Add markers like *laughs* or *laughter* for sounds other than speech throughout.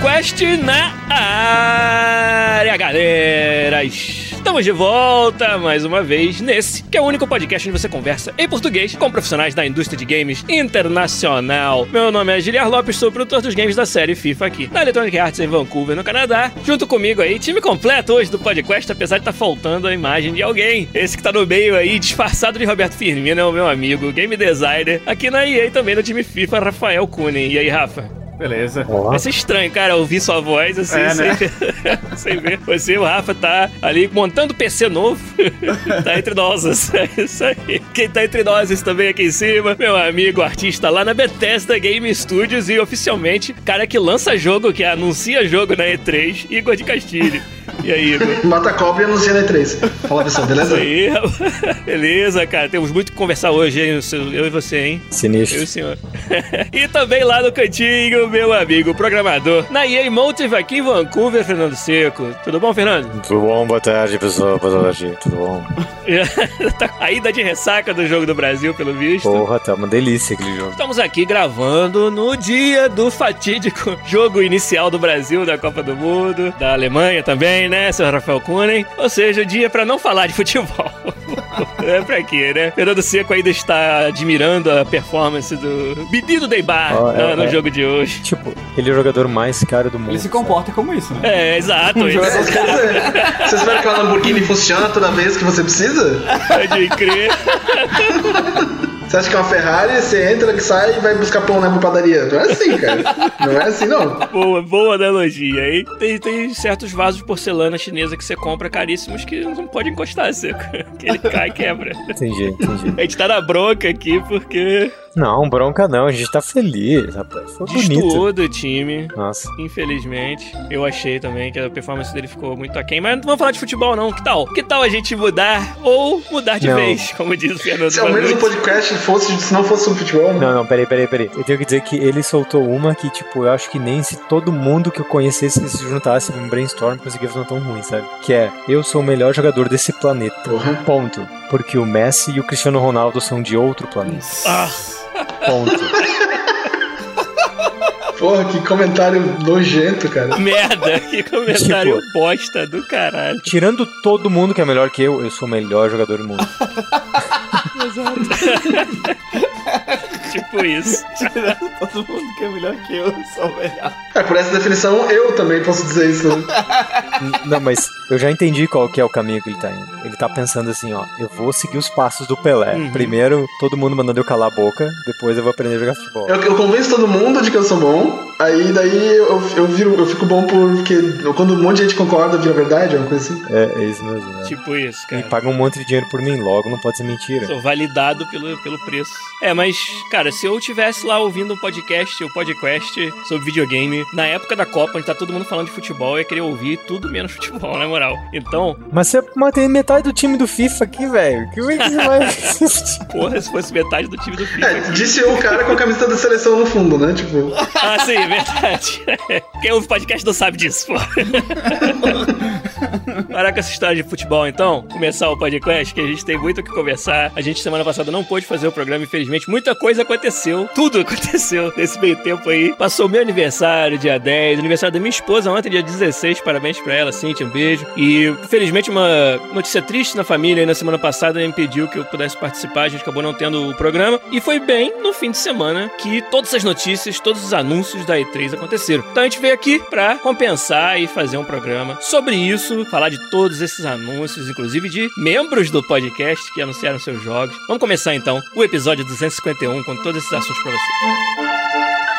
Podcast na área, galera! Estamos de volta mais uma vez nesse, que é o único podcast onde você conversa em português com profissionais da indústria de games internacional. Meu nome é Giliar Lopes, sou produtor dos games da série FIFA aqui, da Electronic Arts em Vancouver, no Canadá. Junto comigo aí, time completo hoje do podcast, apesar de estar tá faltando a imagem de alguém. Esse que tá no meio aí, disfarçado de Roberto Firmino, é o meu amigo, game designer, aqui na EA também no time FIFA, Rafael Kunen. E aí, Rafa? Beleza. Vai ser estranho, cara, ouvir sua voz assim, é, sem, né? *laughs* sem ver. Você, o Rafa, tá ali montando PC novo. *laughs* tá entre nós. *laughs* É isso aí. Quem tá entre nós também aqui em cima, meu amigo artista lá na Bethesda Game Studios e oficialmente, cara que lança jogo, que anuncia jogo na E3, Igor de Castilho. E aí, Igor? *laughs* Mata a cobra e anuncia na E3. Fala, pessoal, beleza? Aí, beleza, cara. Temos muito que conversar hoje, hein? Eu e você, hein? Sinistro. Eu e o senhor. *laughs* e também lá no cantinho, meu amigo programador, na EA Motive aqui em Vancouver, Fernando Seco. Tudo bom, Fernando? Tudo bom, boa tarde, pessoal. Boa tarde, tudo bom? *laughs* tá ainda de ressaca do jogo do Brasil, pelo visto. Porra, tá uma delícia aquele jogo. Estamos aqui gravando no dia do fatídico jogo inicial do Brasil da Copa do Mundo, da Alemanha também, né, seu Rafael Kunen? Ou seja, o dia para não falar de futebol. *laughs* é pra quê, né? Fernando Seco ainda está admirando a performance do menino Deibar oh, é, no, é. jogo de hoje. Tipo, ele é o jogador mais caro do mundo. Ele se comporta sabe? como isso, né? É, exato. Um *laughs* jogador... Você espera que a Lamborghini funcione toda vez que você precisa? Pode crer. *laughs* Você acha que é uma Ferrari, você entra, que sai e vai buscar pão na padaria. Não é assim, cara. Não é assim, não. Boa, boa analogia, hein? Tem, tem certos vasos de porcelana chinesa que você compra caríssimos que não pode encostar, seco. *laughs* Que ele cai e quebra. Entendi, entendi. A gente tá na bronca aqui porque não, bronca não, a gente tá feliz, rapaz. Foi Destoou bonito. do time. Nossa. Infelizmente. Eu achei também que a performance dele ficou muito aquém. Mas não vamos falar de futebol, não. Que tal? Que tal a gente mudar ou mudar de não. vez, como diz o Fernando Se ao menos o podcast fosse, se não fosse sobre futebol, né? Não, não, peraí, peraí, peraí. Eu tenho que dizer que ele soltou uma que, tipo, eu acho que nem se todo mundo que eu conhecesse se juntasse em um brainstorm conseguia fazer uma tão ruim, sabe? Que é, eu sou o melhor jogador desse planeta. Uhum. Ponto. Porque o Messi e o Cristiano Ronaldo são de outro planeta. Ah! Ponto. Porra, que comentário nojento, cara. Merda, que comentário tipo, bosta do caralho. Tirando todo mundo que é melhor que eu, eu sou o melhor jogador do mundo. *laughs* Exato. *laughs* tipo isso. *laughs* Todo mundo que é melhor que eu, sou o melhor. É, por essa definição, eu também posso dizer isso. Né? Não, mas eu já entendi qual que é o caminho que ele tá indo. Ele tá pensando assim, ó, eu vou seguir os passos do Pelé. Uhum. Primeiro, todo mundo mandando eu calar a boca, depois eu vou aprender a jogar futebol. Eu, eu convenço todo mundo de que eu sou bom, aí daí eu, eu, viro, eu fico bom porque quando um monte de gente concorda, vira verdade, é uma coisa assim. É, é isso mesmo. Né? Tipo isso, cara. E paga um monte de dinheiro por mim, logo não pode ser mentira. Sou validado pelo, pelo preço. É, mas, cara, se eu tivesse lá ouvindo um podcast, o um podcast sobre videogame, na época da Copa, onde tá todo mundo falando de futebol, eu ia querer ouvir tudo menos *laughs* futebol, na moral. Então. Mas você mantém metade do time do FIFA aqui, velho. Que que vai. *laughs* Porra, se fosse metade do time do FIFA. É, disse o cara com a camisa da seleção no fundo, né? Tipo. Ah, sim, verdade. *laughs* Quem ouve podcast não sabe disso, pô. *laughs* Parar com essa história de futebol, então, começar o podcast, que a gente tem muito o que conversar. A gente, semana passada, não pôde fazer o programa, infelizmente. Muita coisa aconteceu. Tudo *laughs* aconteceu nesse meio tempo aí. Passou meu aniversário, dia 10, aniversário da minha esposa ontem, dia 16. Parabéns pra ela, Cintia, um beijo. E, infelizmente, uma notícia triste na família aí na semana passada impediu que eu pudesse participar. A gente acabou não tendo o programa. E foi bem no fim de semana que todas as notícias, todos os anúncios da E3 aconteceram. Então a gente veio aqui pra compensar e fazer um programa sobre isso, falar de todos esses anúncios, inclusive de membros do podcast que anunciaram seus jogos. Vamos começar então o episódio 251 com todos esses assuntos para você.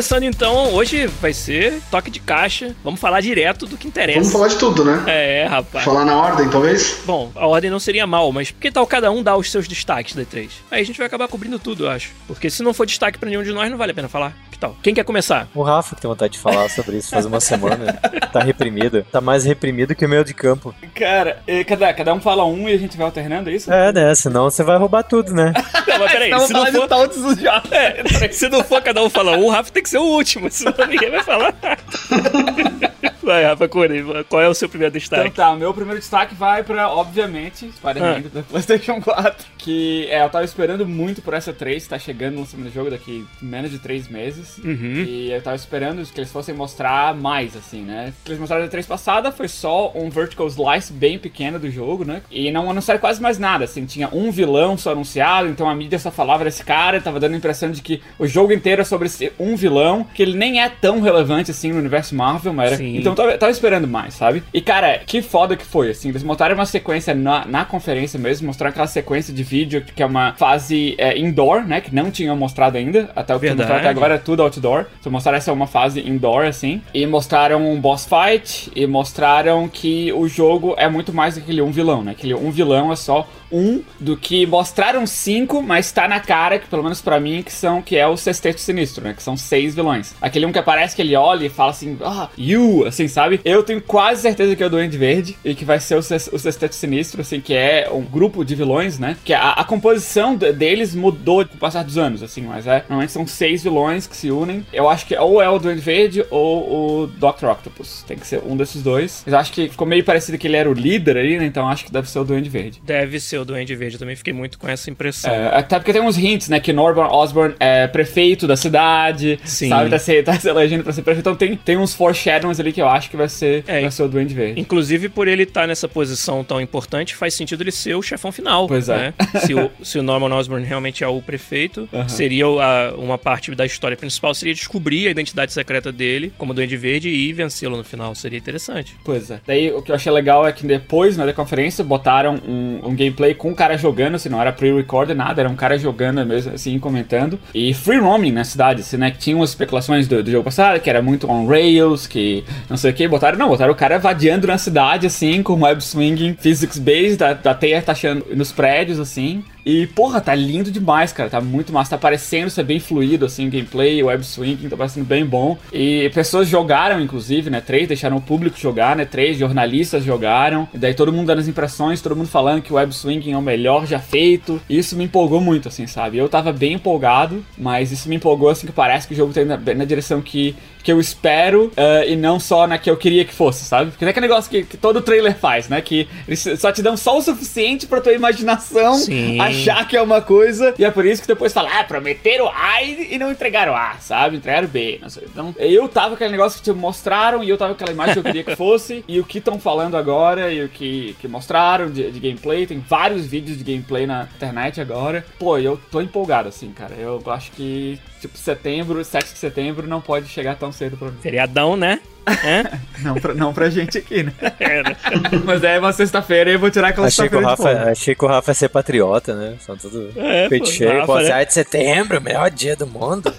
Começando então, hoje vai ser toque de caixa. Vamos falar direto do que interessa. Vamos falar de tudo, né? É, rapaz. Falar na ordem, talvez? Bom, a ordem não seria mal, mas que tal cada um dar os seus destaques da E3? Aí a gente vai acabar cobrindo tudo, eu acho. Porque se não for destaque pra nenhum de nós, não vale a pena falar. Que tal? Quem quer começar? O Rafa que tem vontade de falar sobre isso faz uma semana. Tá reprimido. Tá mais reprimido que o meio de campo. Cara, cada, cada um fala um e a gente vai alternando, é isso? É, né? Senão você vai roubar tudo, né? Não, mas peraí, se não for... todos já. É, peraí, se não for cada um falar um, o Rafa tem que ser o último, senão ninguém vai falar. *laughs* Vai, Rafa Curi, qual é o seu primeiro destaque? Então tá, o meu primeiro destaque vai pra, obviamente, Spider-Man da PlayStation *laughs* 4. Que é, eu tava esperando muito por essa 3, tá chegando no lançamento do jogo daqui menos de 3 meses. Uhum. E eu tava esperando que eles fossem mostrar mais, assim, né? O que eles mostraram na 3 passada foi só um vertical slice bem pequeno do jogo, né? E não anunciaram quase mais nada, assim, tinha um vilão só anunciado, então a mídia só falava desse cara, tava dando a impressão de que o jogo inteiro é sobre esse um vilão, que ele nem é tão relevante assim no universo Marvel, mas era... Sim. Então eu tava, tava esperando mais, sabe? E cara, que foda que foi, assim, eles montaram uma sequência na, na conferência mesmo, mostraram aquela sequência de vídeo que é uma fase é, indoor, né? Que não tinham mostrado ainda, até o que mostraram até agora é tudo outdoor. Então mostraram essa uma fase indoor, assim. E mostraram um boss fight. E mostraram que o jogo é muito mais do que aquele um vilão, né? Aquele um vilão é só um do que mostraram cinco, mas tá na cara, que pelo menos pra mim, que são que é o sexteto sinistro, né? Que são seis vilões. Aquele um que aparece que ele olha e fala assim, ah, you, assim, sabe? Eu tenho quase certeza que é o Duende Verde e que vai ser o, o sexteto sinistro, assim, que é um grupo de vilões, né? Que a, a composição de- deles mudou com o passar dos anos, assim, mas é, normalmente são seis vilões que se unem. Eu acho que ou é o Duende Verde ou o Dr. Octopus. Tem que ser um desses dois. Eu acho que ficou meio parecido que ele era o líder ali, né? Então acho que deve ser o Duende Verde. Deve ser o Duende Verde, eu também fiquei muito com essa impressão. É, até porque tem uns hints, né? Que Norman Osborn é prefeito da cidade, Sim. sabe? Tá se, tá se elegendo pra ser prefeito. Então tem, tem uns foreshadows ali que eu acho que vai ser, É. vai ser o Duende Verde. Inclusive, por ele estar nessa posição tão importante, faz sentido ele ser o chefão final. Pois é. né? *laughs* se, o, se o Norman Osborn realmente é o prefeito, Aham. seria a- uma parte da história principal seria descobrir a identidade secreta dele como Duende Verde e vencê-lo no final. Seria interessante. Pois é. Daí o que eu achei legal é que depois, né, da conferência, botaram um, um gameplay com o cara jogando, assim, não era pre-recorded nada, era um cara jogando mesmo, assim, comentando. E free roaming na cidade, assim, né? Que tinha umas especulações do, do jogo passado, que era muito on rails, que não sei o que, botaram, não, botaram o cara vadiando na cidade, assim, com web swinging, physics based, da, da teia taxando nos prédios, assim. E, porra, tá lindo demais, cara. Tá muito massa. Tá parecendo ser bem fluido, assim, gameplay, web swinging, tá parecendo bem bom. E pessoas jogaram, inclusive, né? Três deixaram o público jogar, né? Três jornalistas jogaram. E daí todo mundo dando as impressões, todo mundo falando que o web swinging é o melhor já feito. E isso me empolgou muito, assim, sabe? Eu tava bem empolgado, mas isso me empolgou, assim, que parece que o jogo tá indo na, na direção que, que eu espero eh, e não só na que eu queria que fosse, sabe? Porque é aquele negócio que, que todo trailer faz, né? Que eles só te dão só o suficiente pra tua imaginação Sim. achar que é uma coisa, e é por isso que depois fala, ah, prometeram A e e não entregaram A, sabe? Entregaram B, não sei. Então, eu tava com aquele negócio que te mostraram, e eu tava com aquela imagem que eu queria que fosse, *laughs* e o que estão falando agora, e o que, que mostraram de, de gameplay, tem vários vídeos de gameplay na internet agora. Pô, eu tô empolgado, assim, cara. Eu acho que, tipo, setembro, 7 de setembro, não pode chegar tão cedo pra mim. Feriadão, né? É? *laughs* Não pra, não pra gente aqui, né? *laughs* É, né? *laughs* Mas é uma sexta-feira e eu vou tirar aquela Achei que, o sexta-feira achei que o Rafa ia ser patriota, né? São tudo É, peito cheio. Rafa, Pô, né? 7 de setembro, melhor dia do mundo.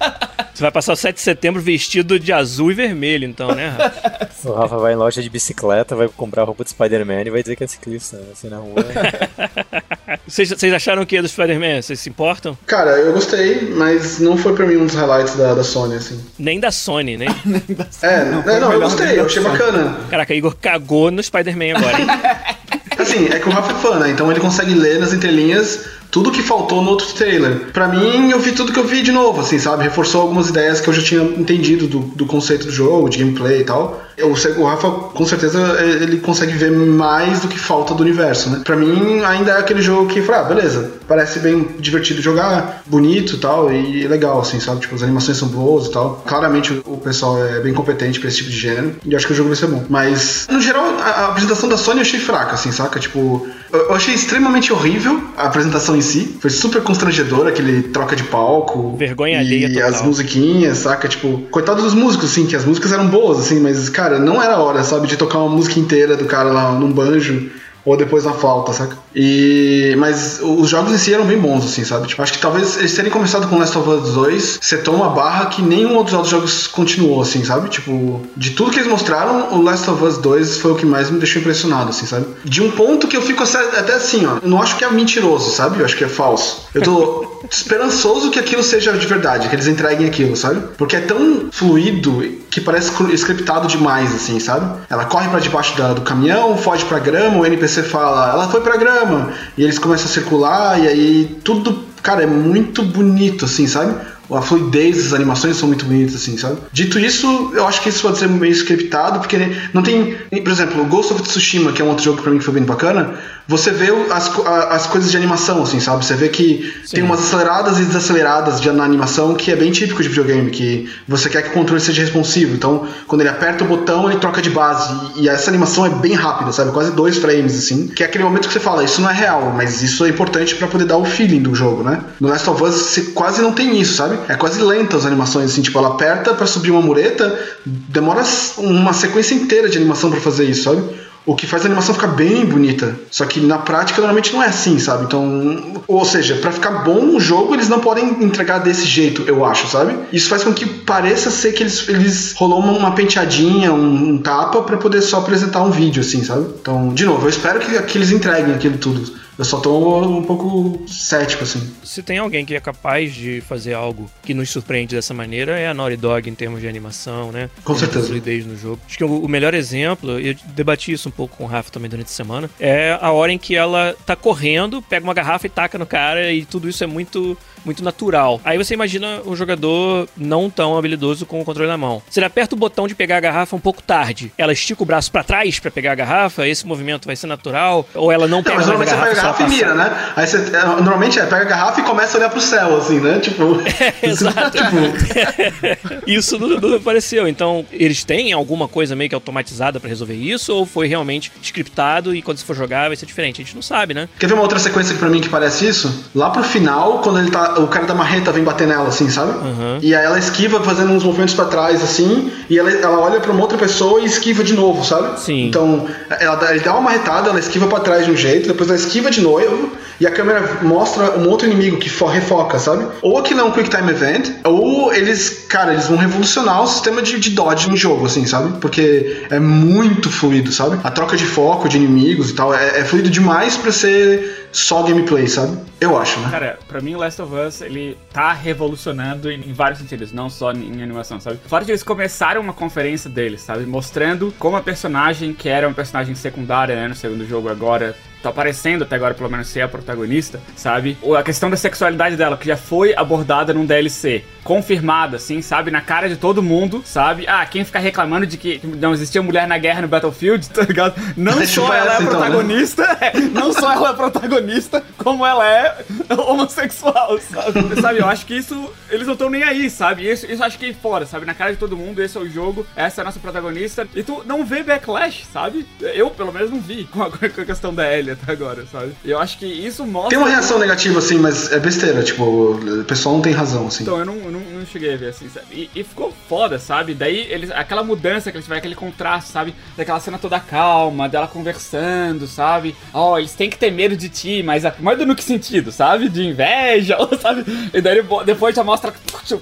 Você vai passar o 7 de setembro vestido de azul e vermelho, então, né? Rafa? o Rafa vai em loja de bicicleta, vai comprar roupa do Spider-Man e vai dizer que é ciclista, né? assim na rua. Vocês, vocês acharam o que do Spider-Man? Vocês se importam? Cara, eu gostei, mas não foi pra mim um dos highlights da, da Sony, assim. Nem da Sony, né? *laughs* É, não, não, melhor eu gostei, eu achei da Sony. bacana. Caraca, Igor cagou no Spider-Man agora, hein? *laughs* Assim, é que o Rafa é fã, né? Então ele consegue ler nas entrelinhas tudo que faltou no outro trailer. Pra mim, eu vi tudo que eu vi de novo, assim, sabe? Reforçou algumas ideias que eu já tinha entendido do, do conceito do jogo, de gameplay e tal. Eu, sei- o Rafa, com certeza, ele consegue ver mais do que falta do universo, né? Pra mim, ainda é aquele jogo que, ah, beleza, parece bem divertido jogar, bonito e tal, e legal, assim, sabe? Tipo, as animações são boas e tal. Claramente o pessoal é bem competente pra esse tipo de gênero, e acho que o jogo vai ser bom. Mas, no geral, a, apresentação da Sony eu achei fraca, assim, saca? Tipo, eu, achei extremamente horrível a apresentação em si. Foi super constrangedor aquele troca de palco. Vergonha e alheia total. as musiquinhas, saca? Tipo, coitado dos músicos, assim, que as músicas eram boas, assim, mas, cara, não era hora, sabe, de tocar uma música inteira do cara lá num banjo. ou depois na flauta, saca? E. Mas os jogos em si eram bem bons, assim, sabe? Tipo, acho que talvez eles terem começado com Last of Us 2 setou uma barra que nenhum outro dos jogos continuou, assim, sabe? Tipo, de tudo que eles mostraram, o Last of Us 2 foi o que mais me deixou impressionado, assim, sabe? De um ponto que eu fico até assim, ó. Eu não acho que é mentiroso, sabe? Eu acho que é falso. Eu tô esperançoso que aquilo seja de verdade, que eles entreguem aquilo, sabe? Porque é tão fluido que parece scriptado demais, assim, sabe? Ela corre para debaixo da, do caminhão, foge pra grama, o NPC fala, ela foi pra grama, e eles começam a circular, e aí tudo, cara, é muito bonito, assim, sabe? A fluidez das animações são muito bonitas, assim, sabe? Dito isso, eu acho que isso pode ser meio scriptado, porque não tem. Por exemplo, o Ghost of Tsushima, que é um outro jogo que pra mim foi bem bacana, você vê as, as coisas de animação, assim, sabe? Você vê que Sim. tem umas aceleradas e desaceleradas de, na animação que é bem típico de videogame, que você quer que o controle seja responsivo. Então, quando ele aperta o botão, ele troca de base. E, e essa animação é bem rápida, sabe? Quase dois frames, assim. Que é aquele momento que você fala, isso não é real, mas isso é importante para poder dar o feeling do jogo, né? No Last of Us, você quase não tem isso, sabe? É quase lenta as animações, assim, tipo, ela aperta para subir uma mureta, demora uma sequência inteira de animação para fazer isso, sabe? O que faz a animação ficar bem bonita. Só que na prática normalmente não é assim, sabe? Então, ou seja, para ficar bom um jogo, eles não podem entregar desse jeito, eu acho, sabe? Isso faz com que pareça ser que eles, eles rolou uma, uma penteadinha, um, um tapa para poder só apresentar um vídeo, assim, sabe? Então, de novo, eu espero que, que eles entreguem aquilo tudo. Eu só tô um pouco cético, assim. Se tem alguém que é capaz de fazer algo que nos surpreende dessa maneira, é a Naughty Dog em termos de animação, né? Com certeza. fluidez no jogo. Acho que o melhor exemplo, eu debati isso um pouco com o Rafa também durante a semana, é a hora em que ela tá correndo, pega uma garrafa e taca no cara, e tudo isso é muito muito natural. Aí você imagina um jogador não tão habilidoso com o controle na mão. Se ele aperta o botão de pegar a garrafa um pouco tarde, ela estica o braço para trás para pegar a garrafa, esse movimento vai ser natural, ou ela não pega não, mas normalmente a garrafa. Você pega a garrafa e mira, né? Aí você, é, normalmente é, pega a garrafa e começa a olhar pro céu, assim, né? Tipo. *laughs* É, *laughs* exato. tipo... *laughs* isso não, não, apareceu. Então, eles têm alguma coisa meio que automatizada para resolver isso, ou foi realmente scriptado e quando você for jogar vai ser diferente? A gente não sabe, né? Quer ver uma outra sequência que pra mim que parece isso? Lá pro final, quando ele tá o cara da marreta vem bater nela, assim, sabe? Uhum. E aí ela esquiva fazendo uns movimentos para trás, assim, e ela, ela olha para uma outra pessoa e esquiva de novo, sabe? Sim. Então, ela, ele dá uma marretada, ela esquiva para trás de um jeito, depois ela esquiva de novo, e a câmera mostra um outro inimigo que refoca, sabe? Ou aquilo é um Quick Time Event, ou eles, cara, eles vão revolucionar o sistema de, de dodge no jogo, assim, sabe? Porque é muito fluido, sabe? A troca de foco de inimigos e tal é, é fluido demais para ser só gameplay, sabe? Eu acho, né? Cara, pra mim, Last of Us, ele tá revolucionando em, em vários sentidos, não só em, em animação, sabe? Fato de eles começaram uma conferência deles, sabe? Mostrando como a personagem, que era uma personagem secundária, né, no segundo jogo agora, tá aparecendo até agora, pelo menos, ser a protagonista, sabe? A questão da sexualidade dela, que já foi abordada num DLC, confirmada, assim, sabe? Na cara de todo mundo, sabe? Ah, quem ficar reclamando de que não existia mulher na guerra no Battlefield, *laughs* tá ligado? Não só ela é a protagonista, então, *laughs* né? não só ela é a protagonista, como ela é homossexual, sabe? *laughs* sabe? Eu acho que isso, eles não estão nem aí, sabe? Isso, isso acho que é fora, sabe? Na cara de todo mundo, esse é o jogo, essa é a nossa protagonista, e tu não vê backlash, sabe? Eu, pelo menos, não vi com a, com a questão da Ellie até agora, sabe? Eu acho que isso mostra. Tem uma reação negativa, assim, mas é besteira, tipo, o pessoal não tem razão, assim. Então, eu não, eu não, não cheguei a ver, assim, sabe? E, e, ficou foda, sabe? Daí, eles, aquela mudança que eles tiveram, aquele contraste, sabe? Daquela cena toda calma, dela conversando, sabe? Ó, oh, eles têm que ter medo de ti, mas mais no que sentido, sabe? De inveja, *laughs* sabe? E daí depois já mostra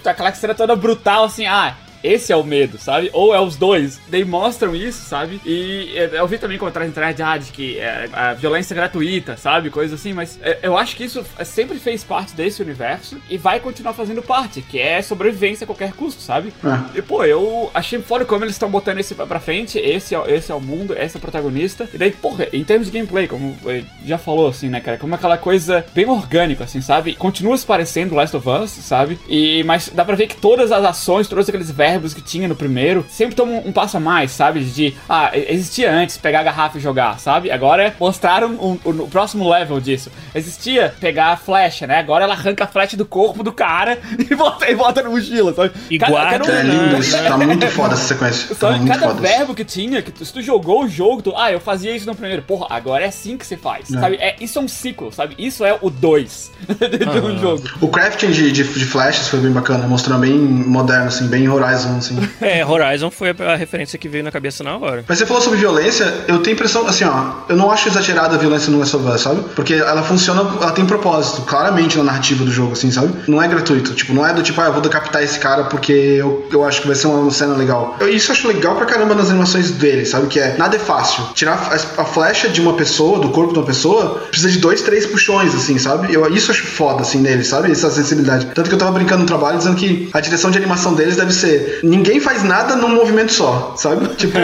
aquela cena toda brutal, assim, ah, esse é o medo, sabe? Ou é os dois. Daí mostram isso, sabe? E é, eu vi também comentários na internet ah, de que é, a violência gratuita, sabe? Coisas assim, mas é, eu acho que isso sempre fez parte desse universo e vai continuar fazendo parte, que é sobrevivência a qualquer custo, sabe? É. E pô, eu achei foda como eles estão botando esse pra frente, esse é, esse é o mundo, essa é a protagonista. E daí, porra, em termos de gameplay, como já falou, assim, né, cara? Como aquela coisa bem orgânica, assim, sabe? Continua se parecendo Last of Us, sabe? E, mas dá pra ver que todas as ações, todos aqueles verbos verbos que tinha no primeiro sempre tomam um, passo a mais, sabe? De, ah, existia antes pegar a garrafa e jogar, sabe? Agora mostraram um, um, o próximo level disso. Existia pegar a flecha, né? Agora ela arranca a flecha do corpo do cara *laughs* e bota, e bota na mochila, sabe? E cada, guarda. Cada um, é lindo, isso. Tá muito foda essa sequência. Tá sabe? cada foda verbo que tinha, que tu, se tu jogou o jogo, tu, ah, eu fazia isso no primeiro. Porra, agora é assim que você faz, é. sabe? É, isso é um ciclo, sabe? Isso é o 2 *laughs* de um jogo. O crafting de, de, de, flashes foi bem bacana, mostrando bem moderno, assim, bem Horizon Horizon, assim. *laughs* É, Horizon foi a referência que veio na cabeça na hora. Mas você falou sobre violência, eu tenho impressão, assim, ó, eu não acho exagerada a violência no Last of Us, sabe? Porque ela funciona, ela tem propósito, claramente na narrativa do jogo, assim, sabe? Não é gratuito, tipo, não é do tipo, ah, eu vou decapitar esse cara porque eu, eu acho que vai ser uma cena legal. Eu, isso eu acho legal pra caramba nas animações dele, sabe? Que é, nada é fácil. Tirar a, a flecha de uma pessoa, do corpo de uma pessoa, precisa de dois, três puxões, assim, sabe? Eu, isso eu acho foda, assim, nele, sabe? Essa sensibilidade. Tanto que eu tava brincando no trabalho dizendo que a direção de animação deles deve ser, ninguém faz nada num movimento só, sabe? *laughs* Tipo,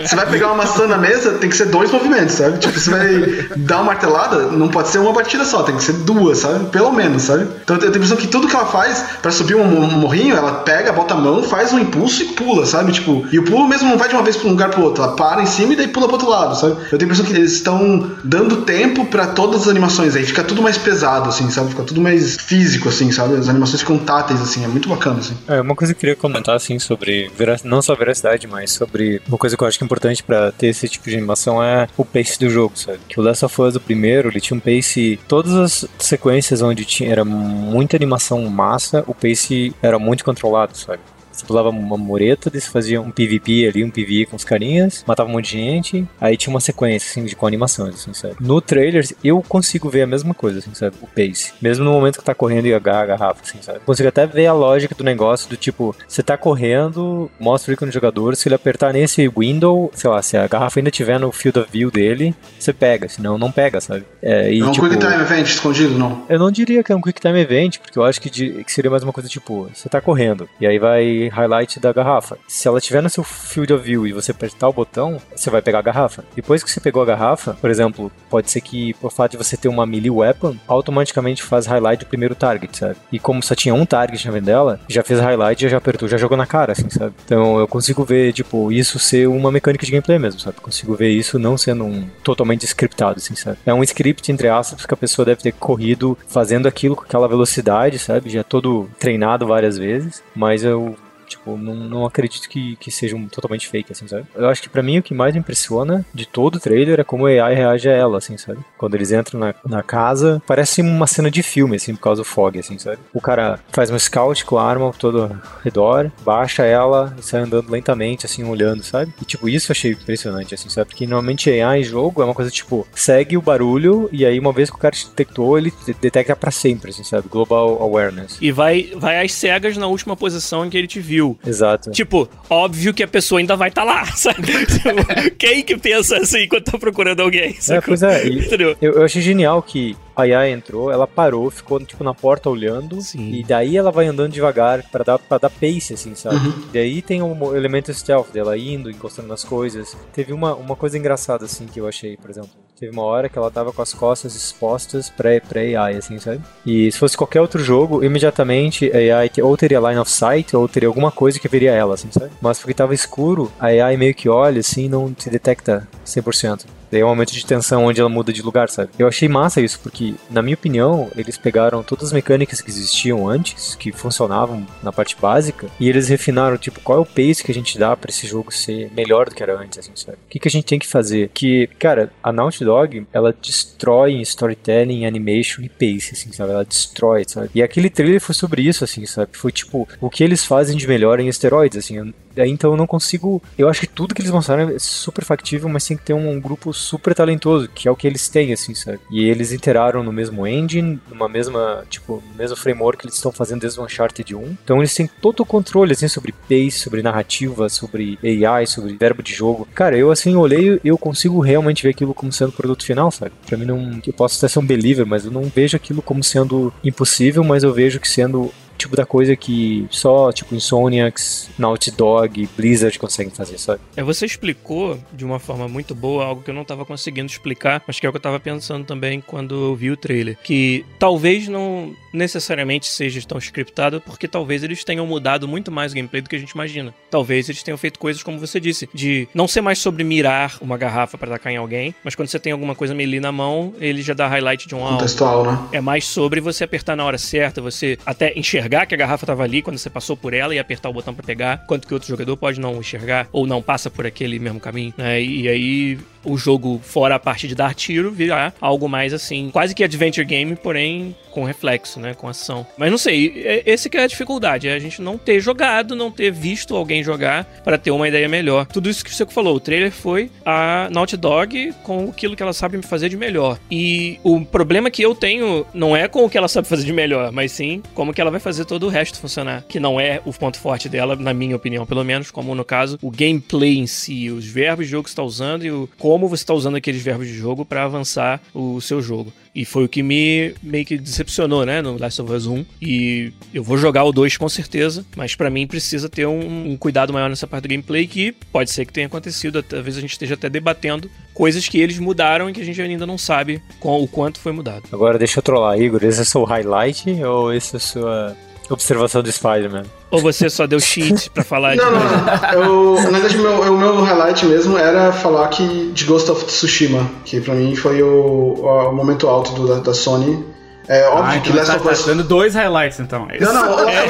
você vai pegar uma maçã na mesa, tem que ser dois movimentos, sabe? Tipo, você vai dar uma martelada, não pode ser uma batida só, tem que ser duas, sabe? Pelo menos, sabe? Então eu tenho a impressão que tudo que ela faz para subir um, um, morrinho, ela pega, bota a mão, faz um impulso e pula, sabe? Tipo, e o pulo mesmo não vai de uma vez pra um lugar pro outro, ela para em cima e daí pula pro outro lado, sabe? Eu tenho a impressão que eles estão dando tempo para todas as animações aí, fica tudo mais pesado, assim, sabe? Fica tudo mais físico, assim, sabe? As animações ficam táteis, assim, é muito bacana, assim. É, uma coisa que eu queria comentar, assim, sobre, não só veracidade, mas sobre uma coisa que eu acho que é importante para ter esse tipo de animação é o pace do jogo, sabe? Que o Last of Us, o primeiro, ele tinha um pace. Todas as sequências onde tinha, era muita animação massa, o pace era muito controlado, sabe? Você pulava uma mureta, você fazia um PVP ali, um PvE com os carinhas, matava um monte de gente, aí tinha uma sequência, assim, de, com animações, assim, sabe? No trailer, eu consigo ver a mesma coisa, assim, sabe? O pace. Mesmo no momento que tá correndo e agarra a garrafa, assim, sabe? Consigo até ver a lógica do negócio, do tipo, você tá correndo, mostra o ícone do jogador, se ele apertar nesse window, sei lá, se a garrafa ainda tiver no field of view dele, você pega, senão não pega, sabe? É, e, é um tipo, quick time event escondido, não? Eu não diria que é um quick time event, porque eu acho que, de, que seria mais uma coisa tipo, você tá correndo, e aí vai highlight da garrafa. Se ela estiver no seu field of view e você apertar o botão, você vai pegar a garrafa. Depois que você pegou a garrafa, por exemplo, pode ser que por fato de você ter uma melee weapon, automaticamente faz highlight do primeiro target, sabe? E como só tinha um target na dela, já fez highlight, já apertou, já jogou na cara, assim, sabe? Então eu consigo ver, tipo, isso ser uma mecânica de gameplay mesmo, sabe? Consigo ver isso não sendo um totalmente scriptado, assim, sabe? É um script, entre aspas, que a pessoa deve ter corrido fazendo aquilo com aquela velocidade, sabe? Já todo treinado várias vezes, mas eu Tipo, não, não acredito que, que seja um totalmente fake, assim, sabe? Eu acho que para mim o que mais me impressiona de todo o trailer é como o AI reage a ela, assim, sabe? Quando eles entram na, na casa, parece uma cena de filme, assim, por causa do fog, assim, sabe? O cara faz um scout com a arma todo ao redor, baixa ela e sai andando lentamente, assim, olhando, sabe? E, tipo, isso eu achei impressionante, assim, sabe? Porque normalmente AI em jogo é uma coisa, tipo, segue o barulho e aí uma vez que o cara detectou, ele detecta para sempre, assim, sabe? Global Awareness. E vai, vai às cegas na última posição em que ele te viu Exato. Tipo, óbvio que a pessoa ainda vai estar tá lá, *laughs* sabe? Tipo, quem que pensa assim quando tá procurando alguém? Sabe? É, pois é. E, eu, eu achei genial que a Yaya entrou, ela parou, ficou tipo na porta olhando. Sim. E daí ela vai andando devagar para dar para dar pace assim, sabe? Uhum. Daí tem um elemento stealth dela indo, encostando nas coisas. Teve uma, uma coisa engraçada assim que eu achei, por exemplo. Teve uma hora que ela tava com as costas expostas pra, pra AI, assim, sabe? E se fosse qualquer outro jogo, imediatamente a AI ou teria line of sight ou teria alguma coisa que veria ela, assim, sabe? Mas porque tava escuro, a AI meio que olha assim não se detecta 100%. Daí é um momento de tensão onde ela muda de lugar, sabe? Eu achei massa isso, porque, na minha opinião, eles pegaram todas as mecânicas que existiam antes, que funcionavam na parte básica, e eles refinaram, tipo, qual é o pace que a gente dá para esse jogo ser melhor do que era antes, assim, sabe? O que, que a gente tem que fazer? Que, cara, a Naughty Dog, ela destrói em storytelling, animation e pace, assim, sabe? Ela destrói, sabe? E aquele trailer foi sobre isso, assim, sabe? Foi, tipo, o que eles fazem de melhor em esteroides, assim. Então eu não consigo. Eu acho que tudo que eles mostraram é super factível, mas tem que ter um, um, grupo super talentoso, que é o que eles têm, assim, sabe? E eles interaram no mesmo engine, numa mesma, tipo, no mesmo framework que eles estão fazendo desde o Uncharted 1. Então eles têm todo o controle, assim, sobre pace, sobre narrativa, sobre AI, sobre verbo de jogo. Cara, eu assim olhei eu consigo realmente ver aquilo como sendo produto final, sabe? Pra mim não. Eu posso até ser um believer, mas eu não vejo aquilo como sendo impossível, mas eu vejo que sendo tipo da coisa que só, tipo, Insomniacs, Naughty Dog, Blizzard conseguem fazer, sabe? É, você explicou de uma forma muito boa algo que eu não tava conseguindo explicar, mas que é o que eu tava pensando também quando eu vi o trailer. Que talvez não necessariamente seja tão scriptado, porque talvez eles tenham mudado muito mais o gameplay do que a gente imagina. Talvez eles tenham feito coisas como você disse, de não ser mais sobre mirar uma garrafa para atacar em alguém, mas quando você tem alguma coisa melee na mão, ele já dá highlight de um alvo. Contextual, né? É mais sobre você apertar na hora certa, você até enxergar que a garrafa estava ali quando você passou por ela e apertar o botão para pegar, quanto que outro jogador pode não enxergar ou não passa por aquele mesmo caminho, né? E aí o jogo, fora a parte de dar tiro, virar algo mais assim, quase que adventure game, porém com reflexo, né? Com ação. Mas não sei, é, esse que é a dificuldade, é a gente não ter jogado, não ter visto alguém jogar para ter uma ideia melhor. Tudo isso que você falou, o trailer foi a Naughty Dog com aquilo que ela sabe fazer de melhor. E o problema que eu tenho não é com o que ela sabe fazer de melhor, mas sim como que ela vai fazer todo o resto funcionar, que não é o ponto forte dela, na minha opinião, pelo menos, como no caso, o gameplay em si, os verbos de jogo que está usando e o, você está usando aqueles verbos de jogo para avançar o seu jogo. E foi o que me meio que decepcionou, né, no Last of Us 1. E eu vou jogar o 2 com certeza, mas para mim precisa ter um, um, cuidado maior nessa parte do gameplay que pode ser que tenha acontecido, talvez a gente esteja até debatendo coisas que eles mudaram e que a gente ainda não sabe com o quanto foi mudado. Agora deixa eu trollar, Igor, esse é o seu highlight ou esse é sua observação do Spider-Man? Ou você só deu cheat pra falar não, de. Não, não. Eu, na verdade, meu, o meu highlight mesmo era falar que de Ghost of Tsushima, que pra mim foi o, o momento alto do, da, da Sony é óbvio ah, então que Last tá, of Us. Tá dando dois highlights então. É não, não, é.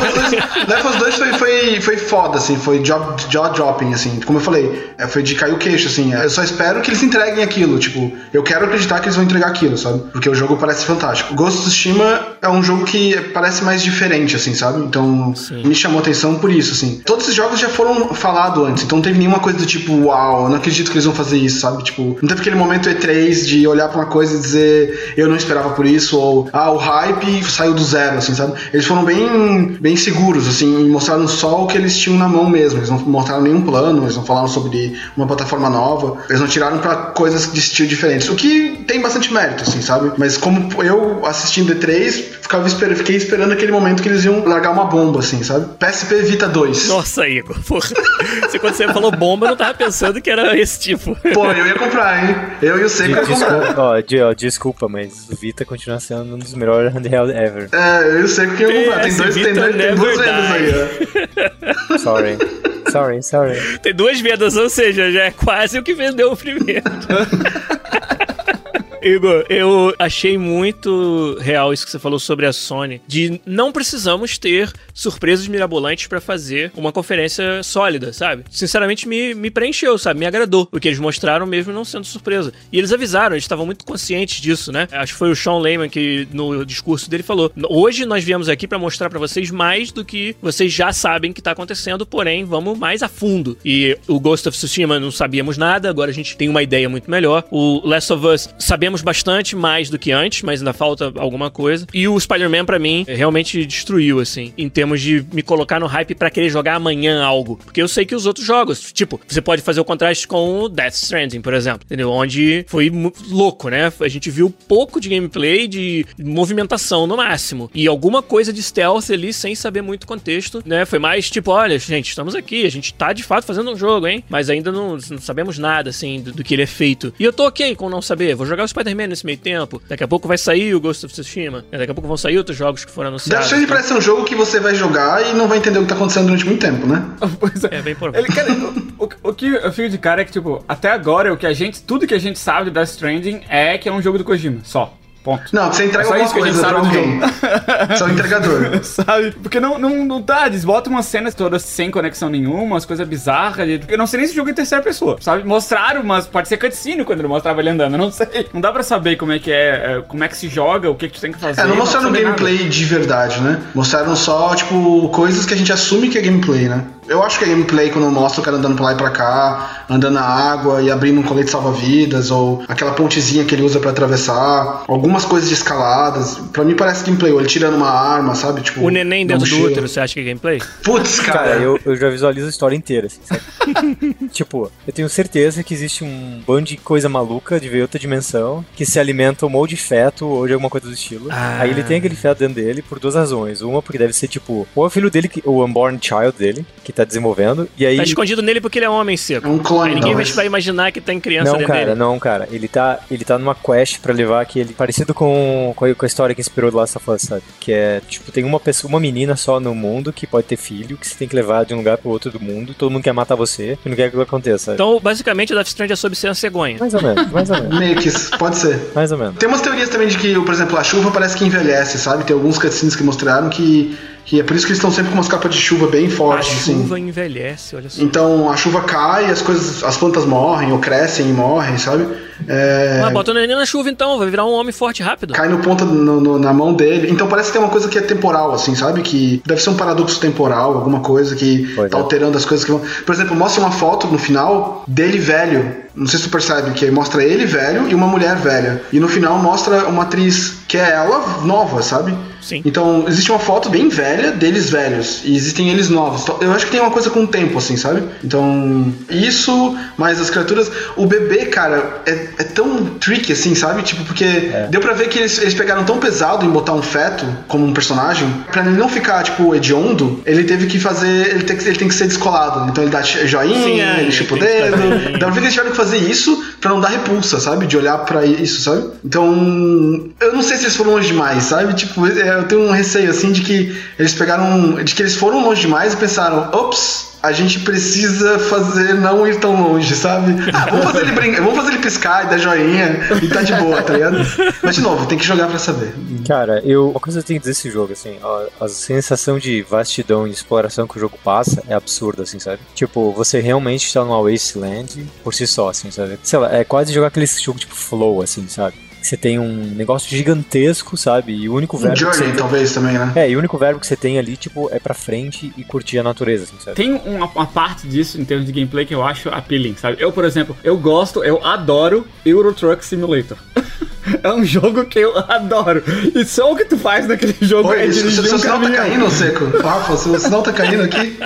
Last of Us 2 foi, foi, foi foda, assim, foi jaw, jaw dropping, assim. Como eu falei, é, foi de cair o queixo, assim. Eu só espero que eles entreguem aquilo. Tipo, eu quero acreditar que eles vão entregar aquilo, sabe? Porque o jogo parece fantástico. Ghost of Tsushima é um jogo que parece mais diferente, assim, sabe? Então, Sim. me chamou atenção por isso, assim. Todos esses jogos já foram falados antes, então não teve nenhuma coisa do tipo, uau, eu não acredito que eles vão fazer isso, sabe? Tipo, não teve aquele momento E3 de olhar pra uma coisa e dizer, eu não esperava por isso, ou, ah, o hype saiu do zero, assim, sabe? Eles foram bem, bem seguros, assim, e mostraram só o que eles tinham na mão mesmo. Eles não mostraram nenhum plano, eles não falaram sobre uma plataforma nova, eles não tiraram para coisas de estilo diferentes, o que tem bastante mérito, assim, sabe? Mas como eu assistindo E3, ficava esper fiquei esperando aquele momento que eles iam largar uma bomba, assim, sabe? PSP Vita 2. Nossa, Igor, porra. Você, quando você falou bomba, eu não tava pensando que era esse tipo. Pô, eu ia comprar, hein? Eu e o Seiko ia comprar. Ó, desculpa, mas o Vita continua sendo um dos melhores *laughs* handheld ever. É, eu sei que eu Tem dois, tem, dois, tem duas vendas aí, ó. Sorry. Sorry, sorry. Tem duas vendas, ou seja, já é quase o que vendeu o primeiro. *laughs* Igor, eu achei muito real isso que você falou sobre a Sony, de não precisamos ter surpresas mirabolantes para fazer uma conferência sólida, sabe? Sinceramente, me, me preencheu, sabe? Me agradou o que eles mostraram, mesmo não sendo surpresa. E eles avisaram, eles estavam muito conscientes disso, né? Acho que foi o Sean Lehman que, no discurso dele, falou: Hoje nós viemos aqui para mostrar para vocês mais do que vocês já sabem que tá acontecendo, porém, vamos mais a fundo. E o Ghost of Tsushima não sabíamos nada, agora a gente tem uma ideia muito melhor. O Last of Us sabemos sabemos bastante mais do que antes, mas ainda falta alguma coisa. E o Spider-Man, para mim, realmente destruiu, assim, em termos de me colocar no hype para querer jogar amanhã algo. Porque eu sei que os outros jogos, tipo, você pode fazer o contraste com o Death Stranding, por exemplo, entendeu? Onde foi louco, né? A gente viu pouco de gameplay, de movimentação no máximo. E alguma coisa de stealth ali sem saber muito contexto, né? Foi mais tipo, olha, gente, estamos aqui, a gente tá de fato fazendo um jogo, hein? Mas ainda não, não sabemos nada, assim, do, do, que ele é feito. E eu tô ok com não saber. Vou jogar o Spider Spider-Man nesse meio tempo. Daqui a pouco vai sair o Ghost of Tsushima. Daqui a pouco vão sair outros jogos que foram anunciados. Death Stranding parece ser um jogo que você vai jogar e não vai entender o que tá acontecendo durante muito tempo, né? *laughs* pois é. É bem Ele, cara, o, o, o, que eu fico de cara é que, tipo, até agora, o que a gente, tudo que a gente sabe de Death Stranding é que é um jogo do Kojima, só. Ponto. Não, você entrega é alguma coisa pra alguém. *laughs* Só o entregador. *laughs* sabe? Porque não, não, não dá, eles botam umas cenas todas sem conexão nenhuma, umas coisas bizarras. Eu não sei nem se o jogo é em terceira pessoa, sabe? Mostraram, mas pode ser cutscene quando ele mostrava ele andando, eu não sei. Não dá pra saber como é que é, é como é que se joga, o que, que tu tem que fazer. É, não mostraram não gameplay nada. de verdade, né? Mostraram só, tipo, coisas que a gente assume que é gameplay, né? Eu acho que a gameplay, quando mostra o cara andando pra lá e pra cá, andando na água e abrindo um colete salva-vidas, ou aquela pontezinha que ele usa para atravessar, algumas coisas de escaladas, pra mim parece gameplay, ou ele tirando uma arma, sabe? Tipo, o neném dentro do útero, você acha que é gameplay? Putz, cara. cara eu, eu já visualizo a história inteira, assim, sabe? *laughs* tipo, eu tenho certeza que existe um bando de coisa maluca de ver outra dimensão que se alimentam ou de feto ou de alguma coisa do estilo. Ah. Aí ele tem aquele feto dentro dele por duas razões. Uma, porque deve ser tipo, ou é o filho dele, o unborn child dele, que tá desenvolvendo. E aí. Tá escondido nele porque ele é um homem seco. É um clone. Aí ninguém não, vai imaginar que tem criança Não, cara, dele. não, cara. Ele tá, ele tá numa quest pra levar aquele. Parecido com, com a história que inspirou do Last of Us, sabe? Que é, tipo, tem uma pessoa, uma menina só no mundo que pode ter filho, que você tem que levar de um lugar pro outro do mundo. Todo mundo quer matar você e não quer que aconteça. Sabe? Então, basicamente, o Death Stranding é sobre ser uma cegonha. Mais ou menos, mais ou menos. *laughs* Meio que pode ser. Mais ou menos. Tem umas teorias também de que, por exemplo, a chuva parece que envelhece, sabe? Tem alguns cutscenes que mostraram que que é por isso que eles estão sempre com umas capas de chuva bem fortes. A assim. chuva envelhece, olha só. Então a chuva cai, as coisas, as plantas morrem, ou crescem e morrem, sabe? É, Mas bota o neném na chuva então, vai virar um homem forte rápido. cai no ponta no- no- na mão dele. Então parece que tem uma coisa que é temporal, assim, sabe? Que deve ser um paradoxo temporal, alguma coisa que Pois tá é. alterando as coisas que vão. Por exemplo, mostra uma foto no final dele velho. Não sei se tu percebe, que mostra ele velho e uma mulher velha. E no final mostra uma atriz que é ela nova, sabe? Sim. Então, existe uma foto bem velha deles velhos e existem eles novos. Então, Eu acho que tem uma coisa com o tempo, assim, sabe? Então, isso, mais as criaturas. O bebê, cara, é, é tão tricky, assim, sabe? Tipo, porque deu pra ver que eles, eles pegaram tão pesado em botar um feto como um personagem, pra ele não ficar, tipo, hediondo, ele teve que fazer. Ele tem que, ele tem que ser descolado. Então, ele dá joinha, Sim, é, ele ele chupa o dedo. Dá pra ver que eles tiveram que fazer isso pra não dar repulsa, sabe? De olhar pra isso, sabe? Então, eu não sei se eles foram longe demais, sabe? Tipo, é, eu tenho um receio, assim, de que eles pegaram. de que eles foram longe demais e pensaram, ops. A gente precisa fazer não ir tão longe, sabe? Ah, *laughs* vamos fazer ele brincar, vamos fazer ele piscar e dar joinha e tá de boa, tá ligado? Mas de novo, tem que jogar pra saber. Cara, eu. Uma coisa que eu tenho que dizer desse jogo, assim, a, a sensação de vastidão e exploração que o jogo passa é absurda, assim, sabe? Tipo, você realmente está numa wasteland por si só, assim, sabe? Sei lá, é quase jogar aquele jogo tipo flow, assim, sabe? Você tem um negócio gigantesco, sabe? E o único verbo. que Journey, você... talvez, também, né? É, e o único verbo que você tem ali, tipo, é pra frente e curtir a natureza, assim, sabe? Tem uma, uma parte disso em termos de gameplay que eu acho appealing, sabe? Eu, por exemplo, eu gosto, eu adoro Euro Truck Simulator. *laughs* é um jogo que eu adoro. E só o que tu faz naquele jogo Oi, é isso- dirigir seu um sinal tá caminhão. caindo, Seco. Rafa, seu sinal tá caindo aqui.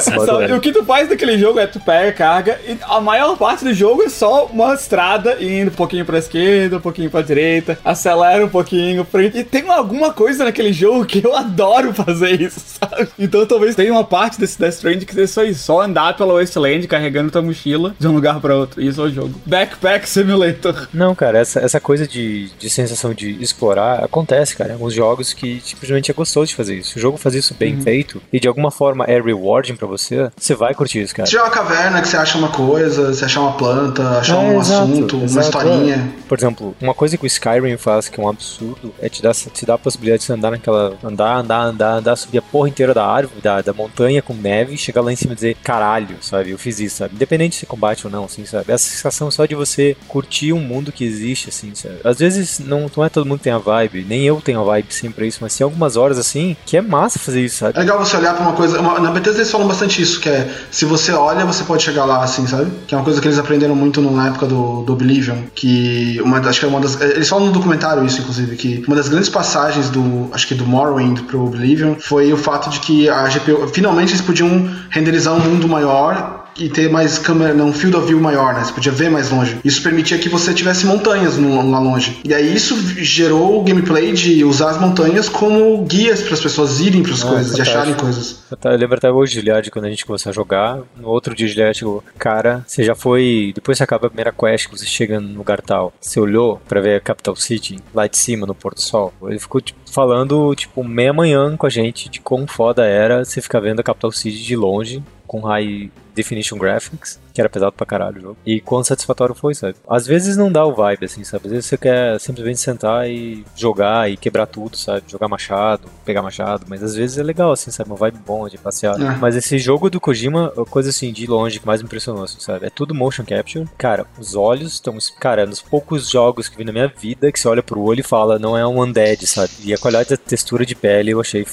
Sabe, o que tu faz naquele jogo é tu pega, carga, e a maior parte do jogo é só uma estrada indo um pouquinho pra esquerda, um pouquinho pra direita, acelera um pouquinho, frente. E tem alguma coisa naquele jogo que eu adoro fazer isso, *laughs* sabe? Então talvez tenha uma parte desse Death Stranding que seja só isso, só andar pela Wasteland carregando tua mochila de um lugar pra outro. Isso é o jogo. Backpack Simulator. Não, cara, essa, essa coisa de, de sensação de explorar acontece, cara. Em alguns jogos que simplesmente é gostoso de fazer isso. Se o jogo faz isso bem feito e de alguma forma é rewarding pra você, você vai curtir isso, cara. Se tiver uma caverna que você acha uma coisa, você achar uma planta, achar É, um exato, assunto, uma exato, historinha. é. Por exemplo, uma coisa que o Skyrim faz que é um absurdo é te dar, te dar a possibilidade de andar naquela. andar, andar, andar, andar, subir a porra inteira da árvore, da, da montanha com neve, chegar lá em cima e dizer caralho, sabe? Eu fiz isso, sabe? Independente se combate ou não, assim, sabe? Essa sensação só de você curtir um mundo que existe, assim, sabe? Às vezes não, não é todo mundo que tem a vibe, nem eu tenho a vibe sempre pra isso, mas tem algumas horas assim que é massa fazer isso, sabe? É legal você olhar pra uma coisa. uma- na Bethesda eles falam bastante isso, que é se você olha, você pode chegar lá, assim, sabe? Que é uma coisa que eles aprenderam muito na época do, do Oblivion. Que uma, acho que é uma das. Eles falam no documentário isso, inclusive, que uma das grandes passagens do. Acho que do Morrowind pro Oblivion foi o fato de que a GPU. Finalmente eles podiam renderizar um mundo maior e ter mais câmera, não, field of view maior, né? Você podia ver mais longe. Isso permitia que você tivesse montanhas no- lá longe. E aí isso gerou o gameplay de usar as montanhas como guias para as pessoas irem para as Ah, coisas, de fantástico. acharem coisas. Eu tá- eu lembro até hoje, Giliard, quando a gente começou a jogar. No outro dia, chegou: Cara, você já foi. Depois que você acaba a primeira quest, que você chega no lugar tal, você olhou pra ver a Capital City lá de cima, no Porto Sol. Ele ficou tipo, falando, tipo, meia manhã com a gente de quão foda era você ficar vendo a Capital City de longe, com high definition graphics, que era pesado pra caralho o jogo. E quão satisfatório foi, sabe? Às vezes não dá o vibe, assim, sabe? Às vezes você quer simplesmente sentar e jogar e quebrar tudo, sabe? Jogar machado, pegar machado, mas às vezes é legal, assim, sabe? Uma vibe bom de passear. É. Mas esse jogo do Kojima, coisa assim, de longe que mais me impressionou, assim, sabe? É tudo motion capture. Cara, os olhos estão. Cara, é nos poucos jogos que vi na minha vida que você olha pro olho e fala, não é um undead, sabe? E a qualidade da textura de pele eu achei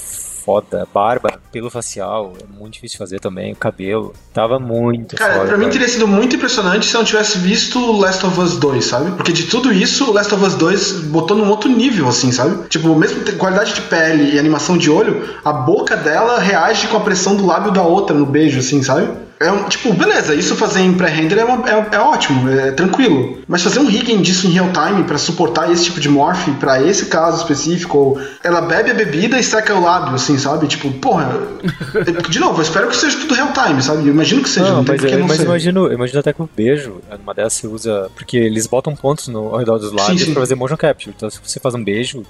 foda. Barba, pelo facial, é muito difícil de fazer também. O cabelo, tava muito Cara, foda. pra mim cara. teria sido muito impressionante se eu não tivesse visto Last of Us 2, sabe? Porque de tudo isso, Last of Us 2 botou num outro nível, assim, sabe? Tipo, mesmo qualidade de pele e animação de olho, a boca dela reage com a pressão do lábio da outra no beijo, assim, sabe? É um, tipo, beleza, isso fazer em pré-render é, uma- é- é ótimo, é tranquilo. Mas fazer um rigging disso em real time pra suportar esse tipo de morph pra esse caso específico, ou ela bebe a bebida e seca o lábio, assim, sabe? Tipo, porra. *laughs* de novo, eu espero que seja tudo real time, sabe? Eu imagino que seja, não, Não, tem mas, porque eu, não mas imagino, imagino até que o beijo, numa dessas você usa. Porque eles botam pontos no, ao redor dos lábios sim. pra fazer motion capture. Então, se você faz um beijo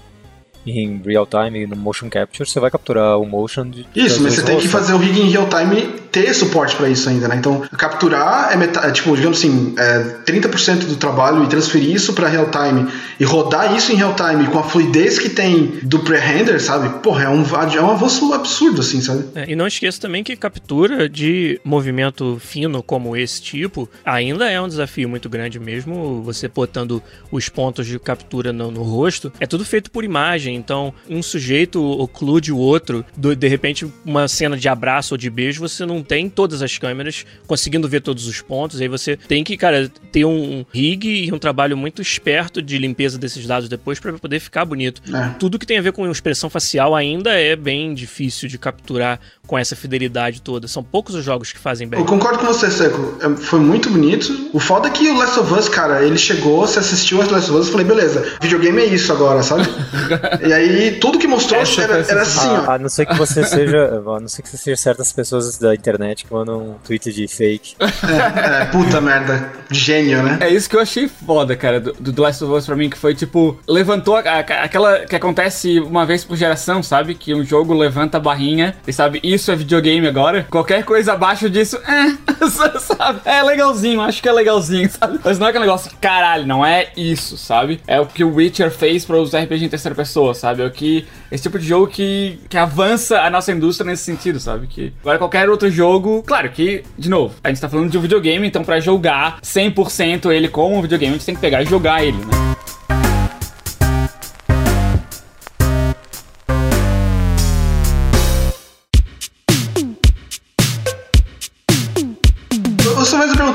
em real time no motion capture, você vai capturar o motion de. Isso, mas você tem que fazer o rigging em real time ter suporte para isso ainda, né? Então, capturar é, metade, é tipo, digamos assim, é 30% do trabalho e transferir isso para real time e rodar isso em real time com a fluidez que tem do pre-render, sabe? Porra, é um, é um avanço absurdo, assim, sabe? É, e não esqueça também que captura de movimento fino como esse tipo ainda é um desafio muito grande mesmo, você botando os pontos de captura no, no rosto. É tudo feito por imagem, então um sujeito oclude o outro, do, de repente uma cena de abraço ou de beijo, você não tem todas as câmeras conseguindo ver todos os pontos, aí você tem que, cara, ter um rig e um trabalho muito esperto de limpeza desses dados depois para poder ficar bonito. É. Tudo que tem a ver com expressão facial ainda é bem difícil de capturar com essa fidelidade toda. São poucos os jogos que fazem bem. Eu concordo com você, Seco. É, foi muito bonito. O foda é que o Last of Us, cara, ele chegou, você assistiu o Last of Us e falei, beleza, videogame é isso agora, sabe? *laughs* e aí, tudo que mostrou era, era, assim, ó. A não ser que você *laughs* seja. A não ser que você seja certas pessoas da internet que mandam um tweet de fake. É, é, puta merda. Gênio, né? É isso que eu achei foda, cara, do, do Last of Us pra mim, que foi tipo, levantou a, a, aquela que acontece uma vez por geração, sabe? Que um jogo levanta a barrinha e sabe, isso é videogame agora. Qualquer coisa abaixo disso, é, *laughs* sabe? É legalzinho, acho que é legalzinho, sabe? Mas não é aquele negócio, caralho, não é isso, sabe? É o que o Witcher fez para os RPG em terceira pessoa, sabe? É o que. Esse tipo de jogo que, que avança a nossa indústria nesse sentido, sabe? Que agora qualquer outro jogo. Claro que, de novo, a gente tá falando de um videogame, então para jogar 100% ele como um videogame, a gente tem que pegar e jogar ele, né?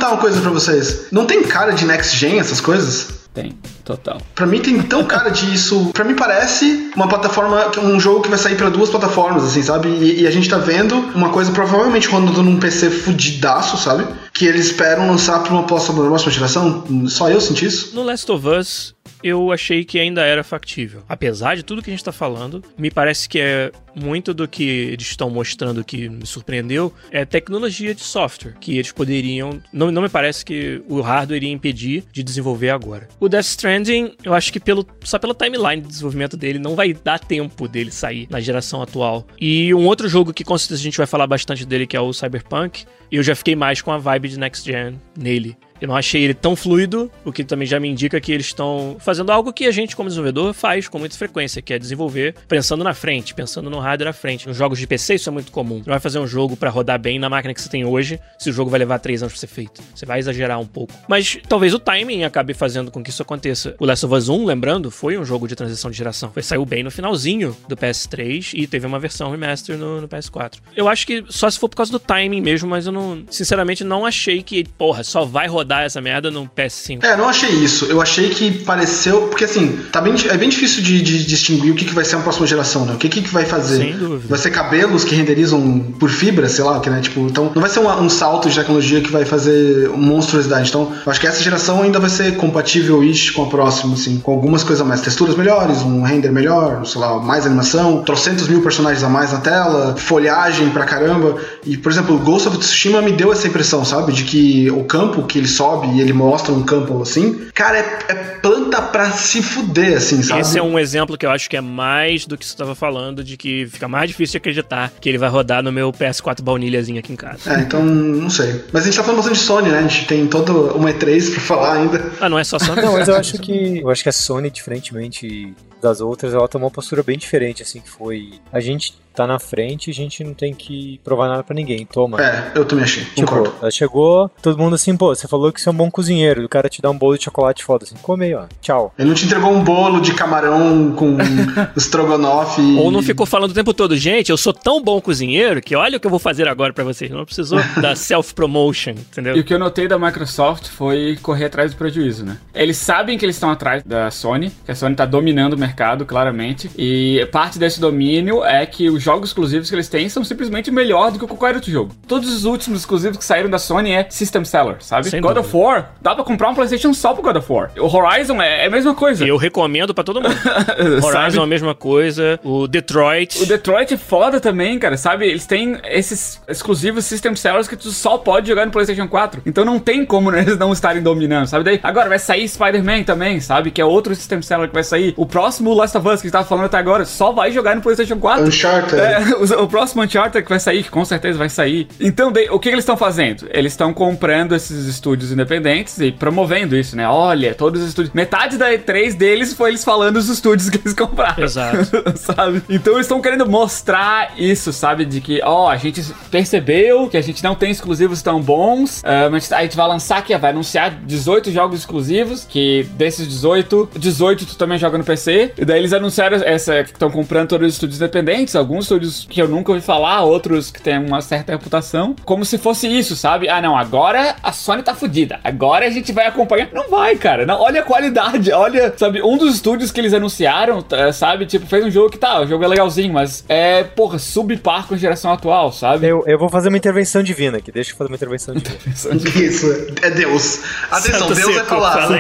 Uma coisa pra vocês. Não tem cara de next gen essas coisas? Tem, total. Pra mim tem tão cara de isso. Pra mim parece uma plataforma, um jogo que vai sair pra duas plataformas, assim, sabe? E, e a gente tá vendo uma coisa provavelmente rodando num PC fudidaço, sabe? Que eles esperam lançar pra uma próxima geração. Só eu senti isso. No Last of Us, eu achei que ainda era factível. Apesar de tudo que a gente está falando, me parece que é muito do que eles estão mostrando que me surpreendeu é tecnologia de software, que eles poderiam. Não, não me parece que o hardware iria impedir de desenvolver agora. O Death Stranding, eu acho que pelo, só pela timeline de desenvolvimento dele, não vai dar tempo dele sair na geração atual. E um outro jogo que com certeza a gente vai falar bastante dele, que é o Cyberpunk, eu já fiquei mais com a vibe de Next Gen nele. Eu não achei ele tão fluido, o que também já me indica que eles estão fazendo algo que a gente, como desenvolvedor, faz com muita frequência, que é desenvolver pensando na frente, pensando no hardware à frente. Nos jogos de PC isso é muito comum. Você não vai fazer um jogo para rodar bem na máquina que você tem hoje, se o jogo vai levar três anos pra ser feito. Você vai exagerar um pouco. Mas talvez o timing acabe fazendo com que isso aconteça. O Last of Us 1, lembrando, foi um jogo de transição de geração. Foi, saiu bem no finalzinho do PS3 e teve uma versão remaster no, no PS4. Eu acho que só se for por causa do timing mesmo, mas eu não, sinceramente, não achei que, porra, só vai rodar essa merda no PS5. É, não achei isso. Eu achei que pareceu. Porque assim, tá bem, é bem difícil de, de distinguir o que, que vai ser a próxima geração, né? O que, que vai fazer? Dúvida. Vai ser cabelos que renderizam por fibra, sei lá, que, né? Tipo, então não vai ser um, um salto de tecnologia que vai fazer monstruosidade. Então, eu acho que essa geração ainda vai ser compatível-ish com a próxima, assim, com algumas coisas a mais. Texturas melhores, um render melhor, sei lá, mais animação, trocentos mil personagens a mais na tela, folhagem pra caramba. E, por exemplo, o Ghost of Tsushima me deu essa impressão, sabe? De que o campo que ele sobe e ele mostra um campo assim, cara, é, é planta pra se fuder, assim, sabe? Esse é um exemplo que eu acho que é mais do que você estava falando, de que fica mais difícil de acreditar que ele vai rodar no meu PS4 baunilhazinho aqui em casa. É, então, não sei. Mas a gente tá falando bastante de Sony, né? A gente tem todo uma E3 pra falar ainda. Ah, não é só Sony? não, mas eu acho *laughs* que eu acho que a Sony, diferentemente das outras, ela tomou uma postura bem diferente, assim, que foi a gente tá na frente, a gente não tem que provar nada para ninguém, toma. É, eu também achei, tipo, concordo. Ela chegou, todo mundo assim, pô, você falou que você é um bom cozinheiro, o cara te dá um bolo de chocolate foda, assim, come aí, ó, tchau. Ele não te entregou um bolo de camarão com *laughs* estrogonofe. E... Ou não ficou falando o tempo todo, gente, eu sou tão bom cozinheiro que olha o que eu vou fazer agora para vocês, não precisou *laughs* da self-promotion, entendeu? E o que eu notei da Microsoft foi correr atrás do prejuízo, né? Eles sabem que eles estão atrás da Sony, que a Sony tá dominando o mercado, claramente, e parte desse domínio é que os jogos exclusivos que eles têm são simplesmente melhor do que qualquer outro jogo. Todos os últimos exclusivos que saíram da Sony é System Seller, sabe? Sem God dúvida. of War, dá pra comprar um PlayStation só pro God of War. O Horizon é, é a mesma coisa. E eu recomendo pra todo mundo. *laughs* Horizon é a mesma coisa. O Detroit. O Detroit é foda também, cara, sabe? Eles têm esses exclusivos System Sellers que tu só pode jogar no PlayStation 4. Então não tem como eles não estarem dominando, sabe? Daí, agora vai sair Spider-Man também, sabe? Que é outro System Seller que vai sair. O próximo Last of Us que a gente tava falando até agora só vai jogar no PlayStation 4. Uncharted. É, *laughs* o, o próximo Uncharted que vai sair, que com certeza vai sair. Então, de- o que eles estão fazendo? Eles estão comprando esses estúdios independentes e promovendo isso, né? Olha, todos os estúdios. Metade da E3 deles foi eles falando dos estúdios que eles compraram. Exato. *laughs* sabe? Então eles estão querendo mostrar isso, sabe? De que, ó, a gente percebeu que a gente não tem exclusivos tão bons, ah, mas a gente vai lançar aqui, vai anunciar 18 jogos exclusivos, que desses 18, 18 tu também joga no PC. E daí eles anunciaram essa que estão comprando todos os estúdios independentes, alguns estúdios que eu nunca ouvi falar, outros que têm uma certa reputação, como se fosse isso, sabe? Ah, não, agora a Sony tá fodida. Agora a gente vai acompanhar. Não vai, cara. Não, olha a qualidade, olha, sabe, um dos estúdios que eles anunciaram, tá, sabe, tipo, fez um jogo que tá, o jogo é legalzinho, mas é, porra, subpar com a geração atual, sabe? Eu, eu vou fazer uma intervenção divina aqui, deixa eu fazer uma intervenção divina. *laughs* Isso, é Deus. Atenção, Santo Deus é seco, falar. fala.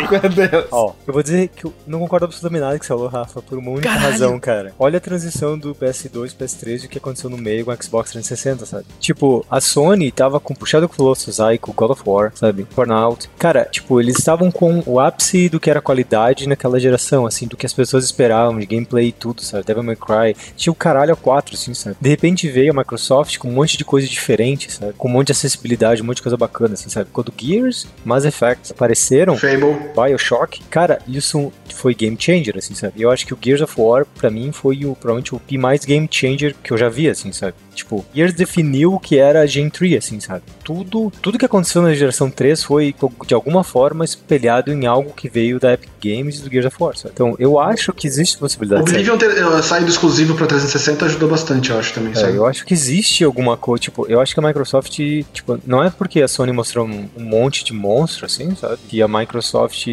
Ó, eu vou dizer que eu não concordo absolutamente nada que você falou, Rafa, por uma única Caralho. razão, cara. Olha a transição do PS2 PS3 e o que aconteceu no meio com o Xbox 360, sabe? Tipo, a Sony tava com the Colossus aí, com God of War, sabe? Burnout. Cara, tipo, eles estavam com o ápice do que era qualidade naquela geração, assim, do que as pessoas esperavam, de gameplay e tudo, sabe? Devil May Cry. Tinha o caralho a 4, assim, sabe? De repente veio a Microsoft com um monte de coisa diferente, sabe? Com um monte de acessibilidade, um monte de coisa bacana, assim, sabe? Quando Gears, Mass Effect apareceram, Fable. Bioshock, cara, isso foi game changer, assim, sabe? Eu acho que o Gears of War, pra mim, foi o, provavelmente o P mais game changer que eu já vi, assim, sabe? Tipo, Gears definiu o que era a Gen 3, assim, sabe? Tudo, tudo que aconteceu na geração 3 foi, de alguma forma, espelhado em algo que veio da Epic Games e do Gears of War, sabe? Então, eu acho que existe possibilidade de Oblivion ter eh, saído exclusivo pra 360 ajudou bastante, eu acho também, É, eu acho que existe alguma coisa, tipo, eu acho que a Microsoft, tipo, não é porque a Sony mostrou um, um monte de monstro, assim, sabe? Que a Microsoft,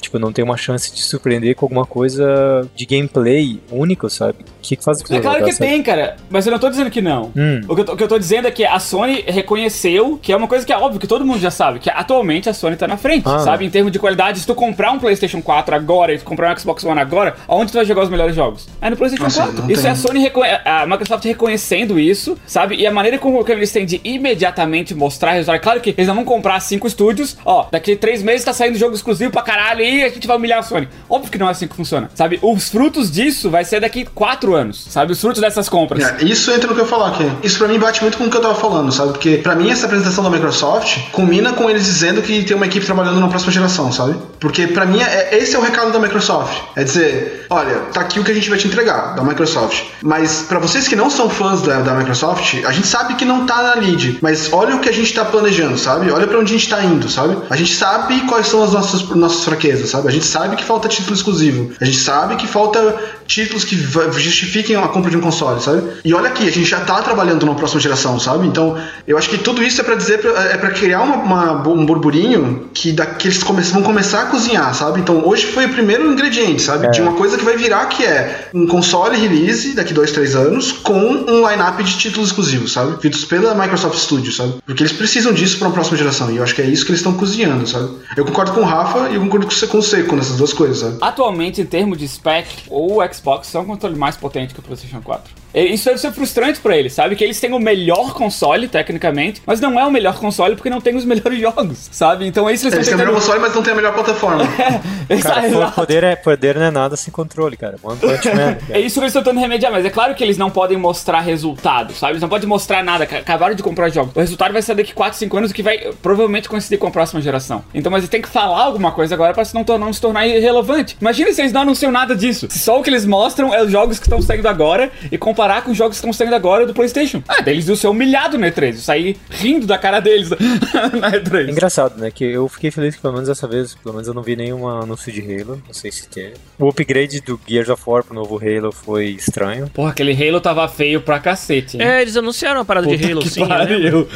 tipo, não tem uma chance de surpreender com alguma coisa de gameplay único, sabe? Que faz o É claro que tem, cara, mas eu não tô dizendo que não. Hum. O, que eu tô, o que eu tô dizendo é que a Sony reconheceu que é uma coisa que é óbvio, que todo mundo já sabe, que atualmente a Sony tá na frente, Ah. sabe? Em termos de qualidade, se tu comprar um PlayStation 4 agora e tu comprar um Xbox One agora, aonde tu vai jogar os melhores jogos? É no PlayStation Nossa, 4. não Isso tem. é a Sony, reconhe- a Microsoft reconhecendo isso, sabe? E a maneira como que eles têm de imediatamente mostrar resultado. Claro que eles não vão comprar cinco estúdios, ó, daqui a três meses tá saindo jogo exclusivo pra caralho e a gente vai humilhar a Sony. Óbvio que não é assim que funciona, sabe? Os frutos disso vai ser daqui quatro anos, sabe? Os frutos dessas compras. É, isso entra no que eu falar aqui. Isso pra mim bate muito com o que eu tava falando, sabe? Porque pra mim essa apresentação da Microsoft combina com eles dizendo que tem uma equipe trabalhando na próxima geração, sabe? Porque pra mim é, esse é o recado da Microsoft. É dizer, olha, tá aqui o que a gente vai te entregar da Microsoft. Mas pra vocês que não são fãs da, da Microsoft, a gente sabe que não tá na lead, mas olha o que a gente tá planejando, sabe? Olha pra onde a gente tá indo, sabe? A gente sabe quais são as nossas, nossas fraquezas, sabe? A gente sabe que falta título exclusivo. A gente sabe que falta títulos que va- justifiquem a compra de um console, sabe? E olha aqui, a gente já tá trabalhando na próxima geração, sabe? Então, eu acho que tudo isso é pra dizer, pra- é pra criar uma, uma- um burburinho que, da, que eles come- vão começar a cozinhar, sabe? Então, hoje foi o primeiro ingrediente, sabe? É. De uma coisa que vai virar que é um console release daqui dois, três anos com um line-up de títulos exclusivos, sabe? Feitos pela Microsoft Studios, sabe? Porque eles precisam disso pra uma próxima geração. E eu acho que é isso que eles estão cozinhando, sabe? Eu concordo com o Rafa e eu concordo com o Seco nessas duas coisas, sabe? Atualmente, em termos de spec, o Xbox é um controle mais potente que o PlayStation 4. Isso deve ser frustrante pra eles, sabe? Que eles têm o melhor console, tecnicamente, mas não é o melhor console porque não tem os melhores jogos, sabe? Então é isso que Eles eles têm o estão melhor console, mas não tem a melhor plataforma. *laughs* Cara, Exato. po- poder, é, poder não é nada sem controle, cara. One Punch Man. *laughs* É cara. isso que eles estão tentando remediar, mas é claro que eles não podem mostrar resultado, sabe? Eles não podem mostrar nada, ca- acabaram de comprar jogos. O resultado vai ser daqui 4, 5 anos, o que vai provavelmente coincidir com a próxima geração. Então, mas eles têm que falar alguma coisa agora pra se não, não se tornar irrelevante. Imagina se eles não anunciam nada disso. Se só o que eles mostram é os jogos que estão saindo agora e comparar com os jogos que estão saindo agora do PlayStation. Ah, daí eles iam ser humilhados no E3, sair rindo da cara deles *laughs* na É E3. engraçado, né? Que eu fiquei feliz que pelo menos dessa vez, pelo menos eu não vi nenhum anúncio de Halo. Não sei se tem. O upgrade do Gears of War pro novo Halo foi estranho. Porra, aquele Halo tava feio pra cacete. hein? É, eles anunciaram a parada de Puta Halo, que sim. né? pariu.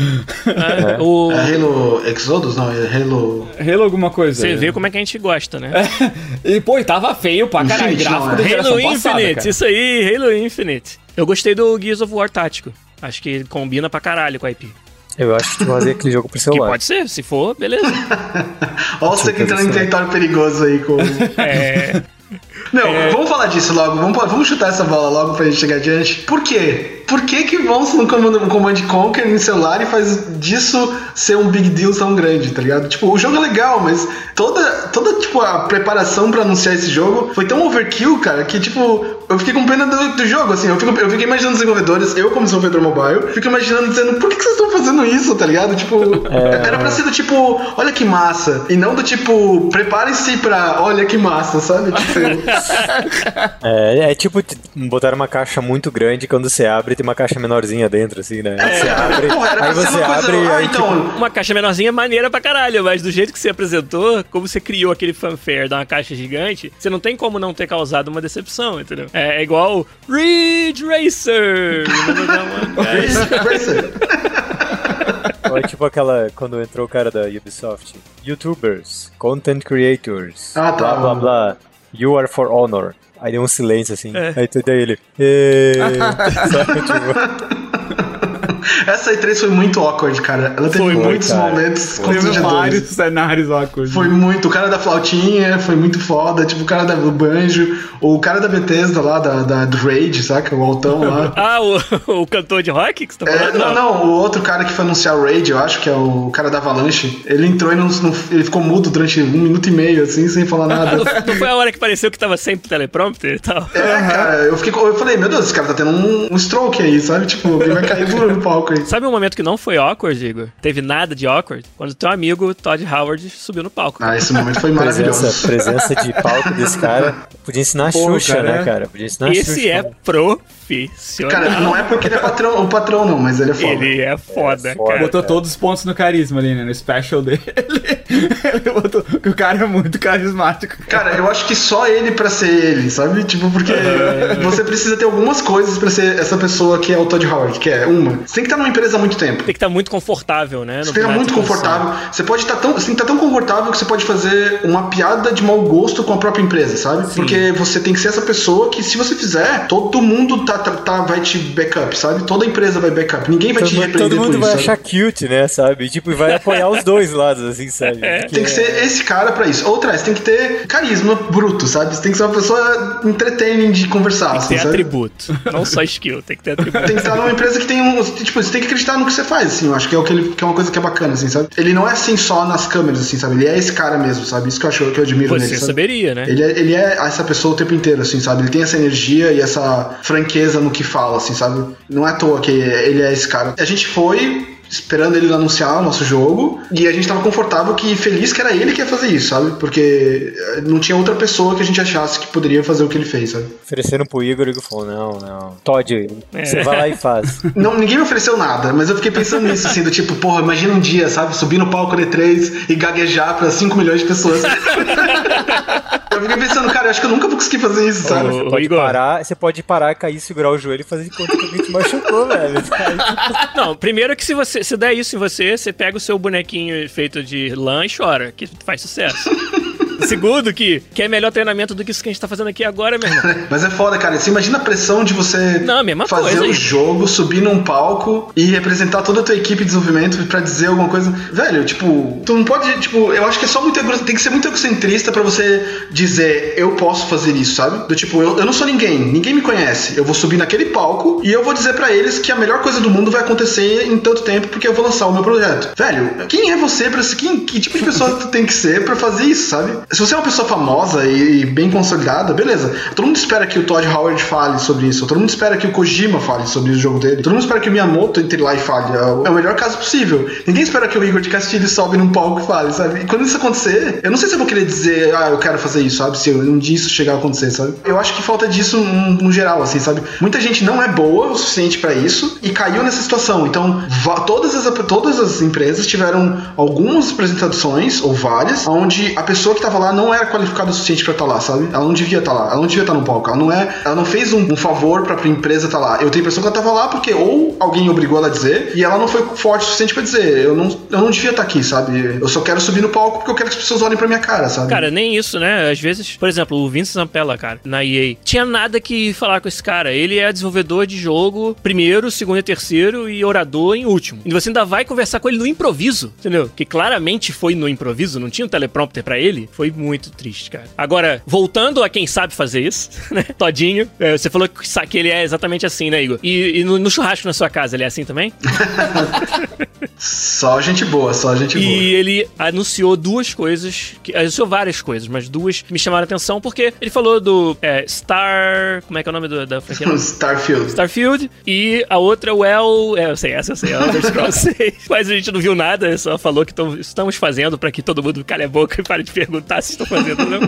É, o, É Halo Exodus? Não, é Halo. Halo alguma coisa. você vê como é que a gente gosta, né? *laughs* E, pô, e tava feio pra caralho. Infinite, Gráfico não, é. Halo passada, Infinite, cara. isso aí, Halo Infinite. Eu gostei do Gears of War tático. Acho que combina pra caralho com a IP. Eu acho que vou fazer aquele jogo pro Que celular. pode ser, se for, beleza. *laughs* Olha você que entrando em território perigoso aí com. *laughs* É. Não, é... vamos falar disso logo. Vamos, vamos chutar essa bola logo pra gente chegar adiante. Por quê? Por que que vão no Command, Command Conquer no celular e faz disso ser um big deal tão grande, tá ligado? Tipo, o jogo é legal, mas toda, toda tipo, a preparação para anunciar esse jogo foi tão overkill, cara, que tipo, eu fiquei com pena do, do jogo, assim. Eu fico, eu fico imaginando os desenvolvedores, eu como desenvolvedor mobile, fico imaginando dizendo, por que, que vocês estão fazendo isso, tá ligado? Tipo, é... era pra ser do tipo, olha que massa. E não do tipo, preparem-se pra, olha que massa, sabe? Tipo... *laughs* *laughs* é, é tipo, botar uma caixa muito grande quando você abre tem uma caixa menorzinha dentro, assim, né? É, você abre, porra, aí você abre. Coisa... Ah, então... Tipo... Uma caixa menorzinha é maneira pra caralho, mas do jeito que você apresentou, como você criou aquele fanfare de uma caixa gigante, você não tem como não ter causado uma decepção, entendeu? É, é igual Ridge Racer! Ridge *laughs* Racer! Ou é tipo aquela, quando entrou o cara da Ubisoft. YouTubers, Content Creators, ah, tá. blá blá blá. You are for honor. Aí deu um silêncio assim. É. Aí tudo aí ele. *laughs* Sabe, tipo... Essa E3 foi muito awkward, cara. Ela teve foi, muitos cara. momentos Teve vários cenários awkward. Foi muito. O cara da flautinha foi muito foda. Tipo, o cara do banjo. O cara da Bethesda lá, da, da do Rage, saca? O altão lá. *laughs* ah, o, o cantor de rock que você tá falando? É, não, não, O outro cara que foi anunciar o Rage, eu acho que é o cara da Avalanche. Ele entrou e não, não ele ficou mudo durante um minuto e meio, assim, sem falar nada. não foi a hora que pareceu que tava sempre teleprompter e tal? É, cara. Eu, fiquei, eu falei, meu Deus, esse cara tá tendo um, um stroke aí, sabe? Tipo, ele vai cair *laughs* no palco aí. Sabe um momento que não foi awkward, Igor? Teve nada de awkward? Quando teu amigo Todd Howard subiu no palco. Ah, esse momento foi maravilhoso. Presença, presença de palco desse cara. Podia ensinar Pô, Xuxa, cara, né, cara? Podia ensinar Esse Xuxa. é profissional. Cara, não é porque ele é patrão, o patrão, não, mas ele é foda. Ele é foda, é foda cara. Botou todos os pontos no carisma ali, né? No special dele. *laughs* ele botou que o cara é muito carismático. Cara, eu acho que só ele pra ser ele, sabe? Tipo, porque você precisa ter algumas coisas pra ser essa pessoa que é o Todd Howard, que é uma. Você tem que estar numa empresa há muito tempo. Tem que estar muito confortável, né? Você tem que estar muito confortável. Você pode estar tão, você tem que estar tão confortável que você pode fazer uma piada de mau gosto com a própria empresa, sabe? Sim. Porque você tem que ser essa pessoa que, se você fizer, todo mundo tá, tá, tá vai te backup, sabe? Toda empresa vai backup. Ninguém vai todo, te repreender Todo mundo vai isso, achar cute, né? Sabe? Tipo, vai apoiar os dois lados, assim, sabe? É. Tem que ser esse cara pra isso. Outra, você tem que ter carisma bruto, sabe? Você tem que ser uma pessoa entretaining de conversar. Tem que ter assim, atributo. Não só skill, tem que ter atributo. Tem que estar numa empresa que tem um. Tipo, você tem que acreditar no que você faz, assim. Eu acho que é, o que, ele, que é uma coisa que é bacana, assim, sabe? Ele não é assim só nas câmeras, assim, sabe? Ele é esse cara mesmo, sabe? Isso que eu acho que eu admiro Você nele. Você saberia, né? Ele é, ele é essa pessoa o tempo inteiro, assim, sabe? Ele tem essa energia e essa franqueza no que fala, assim, sabe? Não é à toa que ele é esse cara. A gente foi esperando ele anunciar o nosso jogo. E a gente tava confortável que feliz que era ele que ia fazer isso, sabe? Porque eh, não tinha outra pessoa que a gente achasse que poderia fazer o que ele fez, sabe? Ofereceram pro Igor e ele falou: não, não. Todd, é. você vai lá e faz. *laughs* Não, ninguém me ofereceu nada, mas eu fiquei pensando nisso, assim, do tipo, porra, imagina um dia, sabe? Subir no palco D3 e gaguejar pra 5 milhões de pessoas. *laughs* Eu fiquei pensando, cara, eu acho que eu nunca vou conseguir fazer isso, sabe? Você pode, parar, você pode parar, cair, segurar o joelho e fazer de conta que alguém te machucou, velho. *laughs* Não, primeiro que se você se der isso em você, você pega o seu bonequinho feito de lã e chora, que faz sucesso. Segundo, que, que é melhor treinamento do que isso que a gente tá fazendo aqui agora, meu irmão. *laughs* Mas é foda, cara. Você imagina a pressão de você não, fazer o jogo, subir num palco e representar toda a tua equipe de desenvolvimento para dizer alguma coisa. Velho, tipo, tu não pode, tipo, eu acho que é só muito tem que ser muito egocentrista para você dizer eu posso fazer isso, sabe? Do tipo, eu, eu não sou ninguém, ninguém me conhece. Eu vou subir naquele palco e eu vou dizer para eles que a melhor coisa do mundo vai acontecer em tanto tempo porque eu vou lançar o meu projeto. Velho, quem é você para quem que tipo de pessoa *laughs* tu tem que ser para fazer isso, sabe? Se você é uma pessoa famosa e bem consolidada, beleza. Todo mundo espera que o Todd Howard fale sobre isso. Todo mundo espera que o Kojima fale sobre o jogo dele. Todo mundo espera que o Miyamoto entre lá e fale. É o, é melhor caso possível. Ninguém espera que o Igor de Castilho sobe num palco e fale, sabe? E quando isso acontecer, eu não sei se eu vou querer dizer, ah, eu quero fazer isso, sabe? Se um dia isso chegar a acontecer, sabe? Eu acho que falta disso no, no geral, assim, sabe? Muita gente não é boa o suficiente para isso e caiu nessa situação. Então, todas as, todas as empresas tiveram algumas apresentações, ou várias, onde a pessoa que tava lá não era qualificada o suficiente para estar tá lá, sabe? Ela não devia estar tá lá, ela não devia estar tá no palco. Ela não é, ela não fez um, um favor para a empresa estar tá lá. Eu tenho a impressão que ela estava lá porque ou alguém obrigou ela a dizer e ela não foi forte o suficiente para dizer, eu não, eu não devia estar tá aqui, sabe? Eu só quero subir no palco porque eu quero que as pessoas olhem para minha cara, sabe? Cara, nem isso, né? Às vezes, por exemplo, o Vince Zampella, cara, na EA, tinha nada que falar com esse cara. Ele é desenvolvedor de jogo primeiro, segundo e terceiro e orador em último. E você ainda vai conversar com ele no improviso, entendeu? Que claramente foi no improviso, não tinha um teleprompter para ele. Foi foi muito triste, cara. Agora, voltando a quem sabe fazer isso, *laughs* né? Todinho, é, você falou que, ele é exatamente assim, né, Igor? E, e no, no, churrasco na sua casa, ele é assim também? *laughs* só gente boa, só gente boa. E ele anunciou duas coisas, que, anunciou várias coisas, mas duas que me chamaram a atenção, porque ele falou do é, Star. Como é que é o nome do, da franquia? *laughs* Starfield. Starfield. E a outra, Well. É, eu sei, essa eu sei, Elder Scrolls *laughs* 6. Mas a gente não viu nada, só falou que tão, estamos fazendo para que todo mundo cale a boca e pare de perguntar se estão fazendo ou não.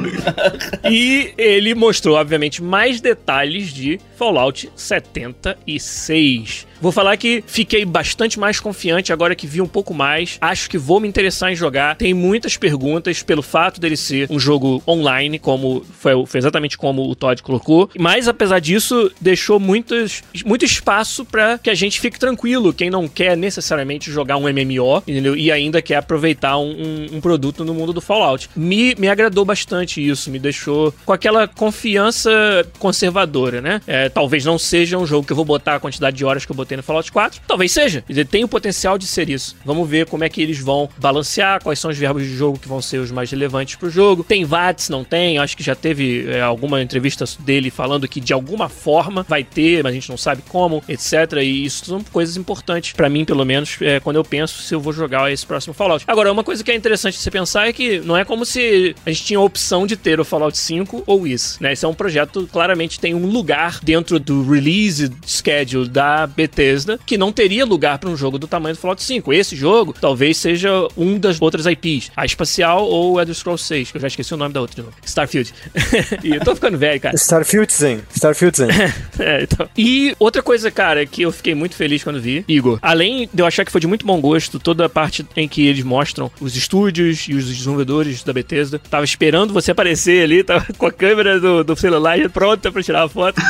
*laughs* e ele mostrou, obviamente, mais detalhes de Fallout 76. Vou falar que fiquei bastante mais confiante agora que vi um pouco mais. Acho que vou me interessar em jogar. Tem muitas perguntas pelo fato dele ser um jogo online, como foi, foi exatamente como o Todd colocou. Mas apesar disso, deixou muitos, muito espaço para que a gente fique tranquilo. Quem não quer necessariamente jogar um MMO, entendeu? E ainda quer aproveitar um, um, produto no mundo do Fallout. Me, me agradou bastante isso, me deixou com aquela confiança conservadora, né? É, talvez não seja um jogo que eu vou botar a quantidade de horas que eu botei no Fallout 4. Talvez seja. Ele tem o potencial de ser isso. Vamos ver como é que eles vão balancear, quais são os verbos de jogo que vão ser os mais relevantes pro jogo. Tem VATS, não tem? Acho que já teve é, alguma entrevista dele falando que de alguma forma vai ter, mas a gente não sabe como, etc. E isso são coisas importantes para mim, pelo menos, é, quando eu penso se eu vou jogar esse próximo Fallout. Agora, uma coisa que é interessante você pensar é que não é como se a gente tinha a opção de ter o Fallout 5 ou isso, né? Esse é um projeto claramente tem um lugar dentro do release schedule da Bethesda que não teria lugar para um jogo do tamanho do Fallout 5. Esse jogo talvez seja um das outras IPs, a Espacial ou a Elder Scrolls 6, que eu já esqueci o nome da outra de novo. Starfield. *laughs* e eu tô ficando velho, cara. Starfield Zen. Starfield Zen. *laughs* é, então. E outra coisa, cara, que eu fiquei muito feliz quando vi, Igor, além de eu achar que foi de muito bom gosto toda a parte em que eles mostram os estúdios e os desenvolvedores da Bethesda, tava esperando você aparecer ali, tava com a câmera do, do celular pronta para tirar a foto.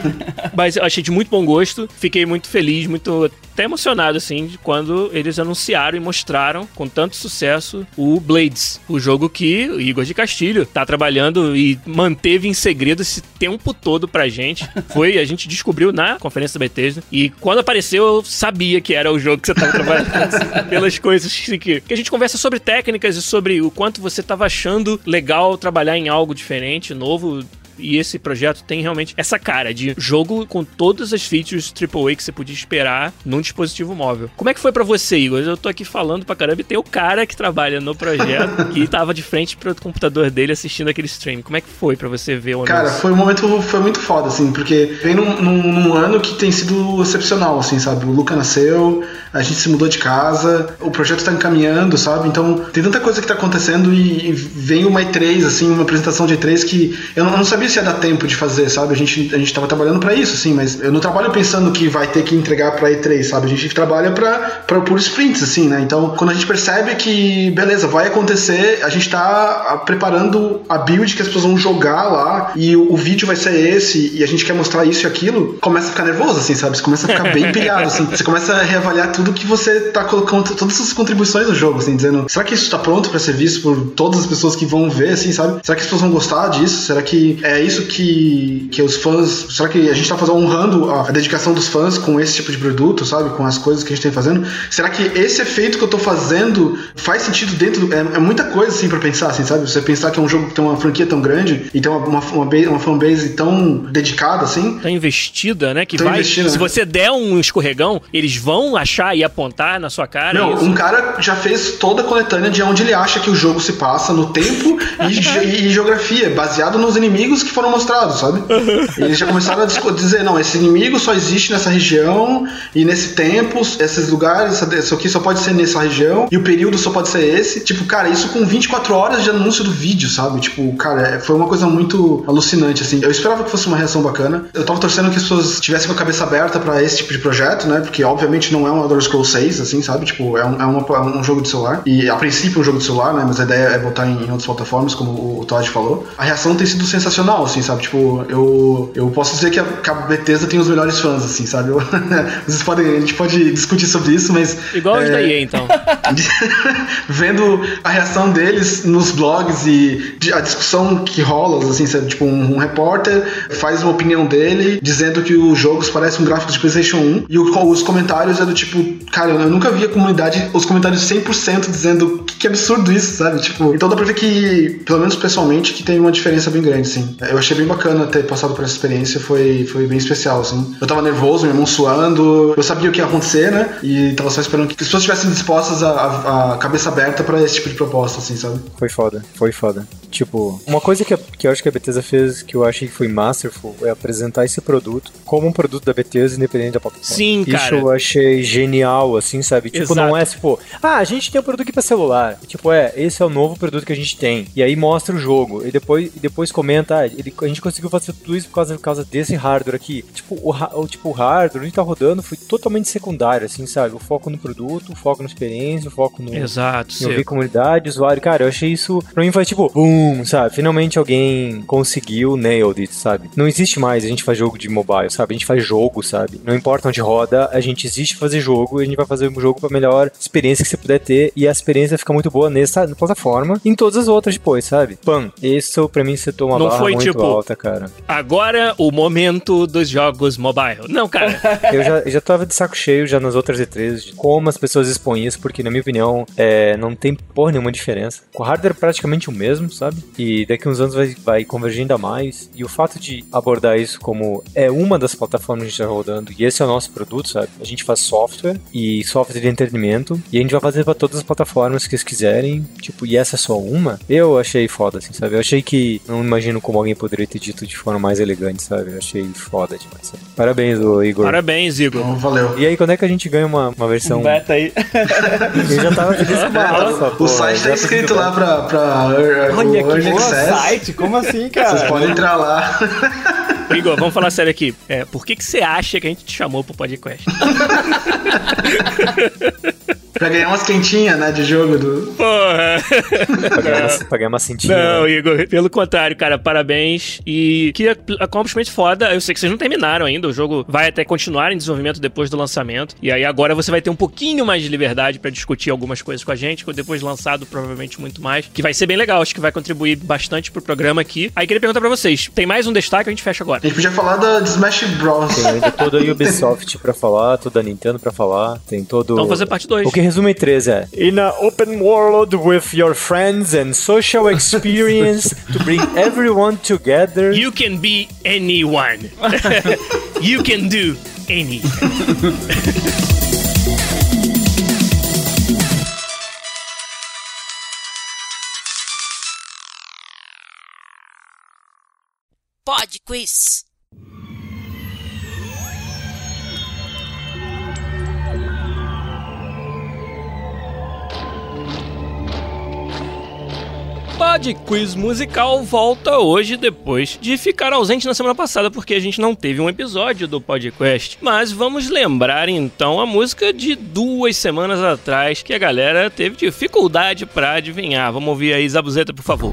*laughs* Mas eu achei de muito bom gosto, fiquei muito feliz, muito até emocionado, assim, quando eles anunciaram e mostraram com tanto sucesso o Blades, o jogo que o Igor de Castilho tá trabalhando e manteve em segredo esse tempo todo pra gente. *laughs* Foi, a gente descobriu na conferência da Bethesda e quando apareceu eu sabia que era o jogo que você tava trabalhando, *laughs* pelas coisas que, que a gente conversa sobre técnicas e sobre o quanto você tava achando legal trabalhar em algo diferente, novo, e esse projeto tem realmente essa cara de jogo com todas as features AAA que você podia esperar num dispositivo móvel. Como é que foi para você, Igor? Eu tô aqui falando pra caramba e tem o cara que trabalha no projeto *laughs* que tava de frente pro computador dele assistindo aquele stream. Como é que foi para você ver o anúncio? Cara, foi um momento foi muito foda, assim, porque vem num, num, num, ano que tem sido excepcional, assim, sabe? O Luca nasceu, a gente se mudou de casa, o projeto tá encaminhando, sabe? Então tem tanta coisa que tá acontecendo e, e vem uma E3, assim, uma apresentação de E3 que eu não, eu não sabia se ia dar tempo de fazer, sabe? A gente, a gente tava trabalhando para isso, assim, mas eu não trabalho pensando que vai ter que entregar pra E3, sabe? A gente trabalha pra, pra, por sprints, assim, né? Então, quando a gente percebe que, beleza, vai acontecer, a gente tá ah, preparando a build que as pessoas vão jogar lá e o, o vídeo vai ser esse e a gente quer mostrar isso e aquilo, começa a ficar nervoso, assim, sabe? Você começa a ficar bem *laughs* pilhado, assim. Você começa a reavaliar tudo que você tá colocando, todas as contribuições no jogo, assim, dizendo, será que isso tá pronto para ser visto por todas as pessoas que vão ver, assim, sabe? Será que as pessoas vão gostar disso? Será que é isso que, que os fãs. Será que a gente tá fazendo honrando a, a, dedicação dos fãs com esse tipo de produto, sabe? Com as coisas que a gente tem fazendo? Será que esse efeito que eu tô fazendo faz sentido dentro do. É, é muita coisa, assim, pra pensar, assim, sabe? Você pensar que é um jogo que tem uma franquia tão grande e tem uma, uma, uma, uma fanbase tão dedicada, assim. Tão investida, né? Que vai. Investida, se né? você der um escorregão, eles vão achar e apontar na sua cara. Não, um cara já fez toda a coletânea de onde ele acha que o jogo se passa no tempo e, *laughs* e geografia, baseado nos inimigos que foram mostrado, sabe? E eles já começaram a dizer, não, esse inimigo só existe nessa região e nesse tempo, esses lugares, isso aqui só pode ser nessa região e o período só pode ser esse. Tipo, cara, isso com 24 horas de anúncio do vídeo, sabe? Tipo, cara, é, foi uma coisa muito alucinante, assim. Eu esperava que fosse uma reação bacana. Eu tava torcendo que as pessoas tivessem com a cabeça aberta para esse tipo de projeto, né? Porque, obviamente, não é um Elder Scrolls 6, assim, sabe? Tipo, é um, é, uma, é um jogo de celular. E, a princípio, é um jogo de celular, né? Mas a ideia é botar em outras plataformas, como o Todd falou. A reação tem sido sensacional, assim, sabe? Tipo, eu, eu posso dizer que a, que a Bethesda tem os melhores fãs, assim, sabe? Eu, *laughs* vocês podem, a gente pode discutir sobre isso, mas. Igual é, os da EA, então. *laughs* vendo a reação deles nos blogs e a discussão que rola, assim, sabe? Tipo, um, um, repórter faz uma opinião dele dizendo que os jogos parecem um gráfico de PlayStation 1 e o, os comentários é do tipo: cara, eu nunca vi a comunidade, os comentários 100% dizendo que, que absurdo isso, sabe? Tipo, então dá pra ver que, pelo menos pessoalmente, que tem uma diferença bem grande, sim. Eu achei bem bacana ter passado por essa experiência, foi, foi bem especial, assim. Eu tava nervoso, minha mão suando, eu sabia o que ia acontecer, né? E tava só esperando que as pessoas estivessem dispostas a, a, a cabeça aberta para esse tipo de proposta, assim, sabe? Foi foda, foi foda. Tipo, uma coisa que, a, que eu acho que a Bethesda fez que eu achei que foi masterful é apresentar esse produto como um produto da Bethesda independente da plataforma. Sim, Isso cara. eu achei genial, assim, sabe? Tipo, Exato. não é tipo, ah, a gente tem um produto aqui pra celular. Tipo, é, esse é o novo produto que a gente tem. E aí mostra o jogo. E depois, e depois comenta, ah, ele, a gente conseguiu fazer tudo isso por causa, por causa desse hardware aqui. Tipo, o, o, tipo, o hardware, onde tá rodando, foi totalmente secundário, assim, sabe? O foco no produto, o foco na experiência, o foco no, Exato, em ouvir comunidade, usuário. Cara, eu achei isso. Pra mim foi tipo, boom, sabe? Finalmente alguém conseguiu nailed it, sabe? Não existe mais a gente faz jogo de mobile, sabe? A gente faz jogo, sabe? Não importa onde roda, a gente existe fazer jogo e a gente vai fazer um jogo pra melhor experiência que você puder ter. E a experiência fica muito boa nessa plataforma e em todas as outras depois, sabe? Pam, isso pra mim setou uma Não barra foi, tipo, alta, cara. Agora o momento dos jogos mobile. Não, cara. *laughs* Eu já, eu já tava de saco cheio já nas outras E3 de como as pessoas expõem isso, porque na minha opinião é, não tem porra nenhuma diferença. O hardware é praticamente o mesmo, sabe? E daqui uns anos vai, vai convergir ainda mais. E o fato de abordar isso como é uma das plataformas que a gente tá rodando e esse é o nosso produto, sabe? A gente faz software e software de entretenimento e a gente vai fazer pra todas as plataformas que eles quiserem. Tipo, e essa é só uma? Eu achei foda, assim, sabe? Eu achei que não imagino como alguém poderia ter dito de forma mais elegante, sabe? Eu achei foda demais. sabe? Parabéns, ô Igor. Parabéns, Igor. Então, valeu. E aí, quando é que a gente ganha uma, uma versão? Um beta aí. Eu já tava feliz com. O site tá Já escrito lá pra, pra uh, Olha o que Early Access. site, como assim, *laughs* cara? Vocês podem entrar lá. Igor, vamos falar sério aqui. É, por que, que você acha que a gente te chamou pro podcast? *laughs* pra ganhar umas quentinhas, né, de jogo do. Porra! Pra ganhar uma, pra ganhar uma cintinha. Não, né? Igor, pelo contrário, cara, parabéns. E que accomplishment foda. Eu sei que vocês não terminaram ainda, o jogo vai até continuar em desenvolvimento depois do lançamento. E aí agora você vai ter um pouquinho mais de liberdade pra discutir algumas coisas com a gente, depois de lançado provavelmente muito mais, que vai ser bem legal, acho que vai contribuir bastante pro programa aqui. Aí queria perguntar pra vocês, tem mais um destaque, a gente fecha agora. A gente podia falar da, Smash Bros. Tem ainda toda a Ubisoft pra falar, toda a Nintendo pra falar, tem todo... Então fazer parte 2. O que resume em três é In a open world with your friends and social experience to bring everyone together You can be anyone. *laughs* you can do any. Pod Quiz. Pod Quiz Musical volta hoje depois de ficar ausente na semana passada porque a gente não teve um episódio do podcast. Mas vamos lembrar então a música de duas semanas atrás que a galera teve dificuldade pra adivinhar. Vamos ouvir aí, Zabuzeta, por favor.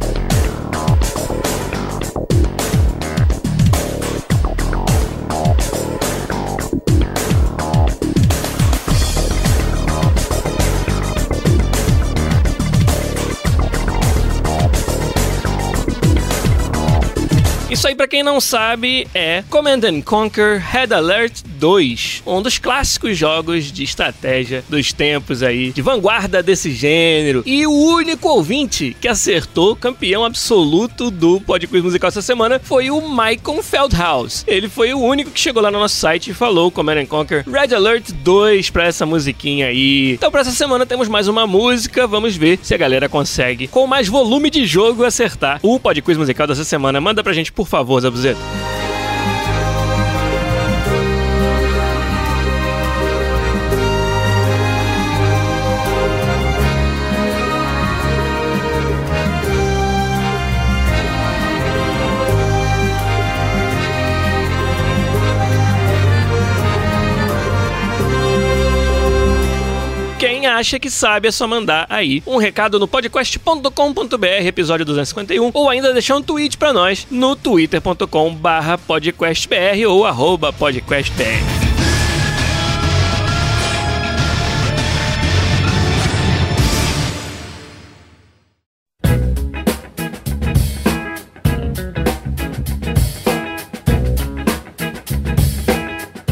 Aí, pra quem não sabe, é Command and Conquer Red Alert 2, um dos clássicos jogos de estratégia dos tempos aí, de vanguarda desse gênero. E o único ouvinte que acertou campeão absoluto do Pod Quiz Musical essa semana foi o Michael Feldhaus. Ele foi o único que chegou lá no nosso site e falou Command and Conquer Red Alert 2 pra essa musiquinha aí. Então, pra essa semana temos mais uma música. Vamos ver se a galera consegue, com mais volume de jogo, acertar o Pod Quiz Musical dessa semana. Manda pra gente, por favor, Zabuzeta. Quem acha que sabe é só mandar aí um recado no podcast.com.br, episódio 251, ou ainda deixar um tweet pra nós no twitter.com barra podcastbr ou podcastbr.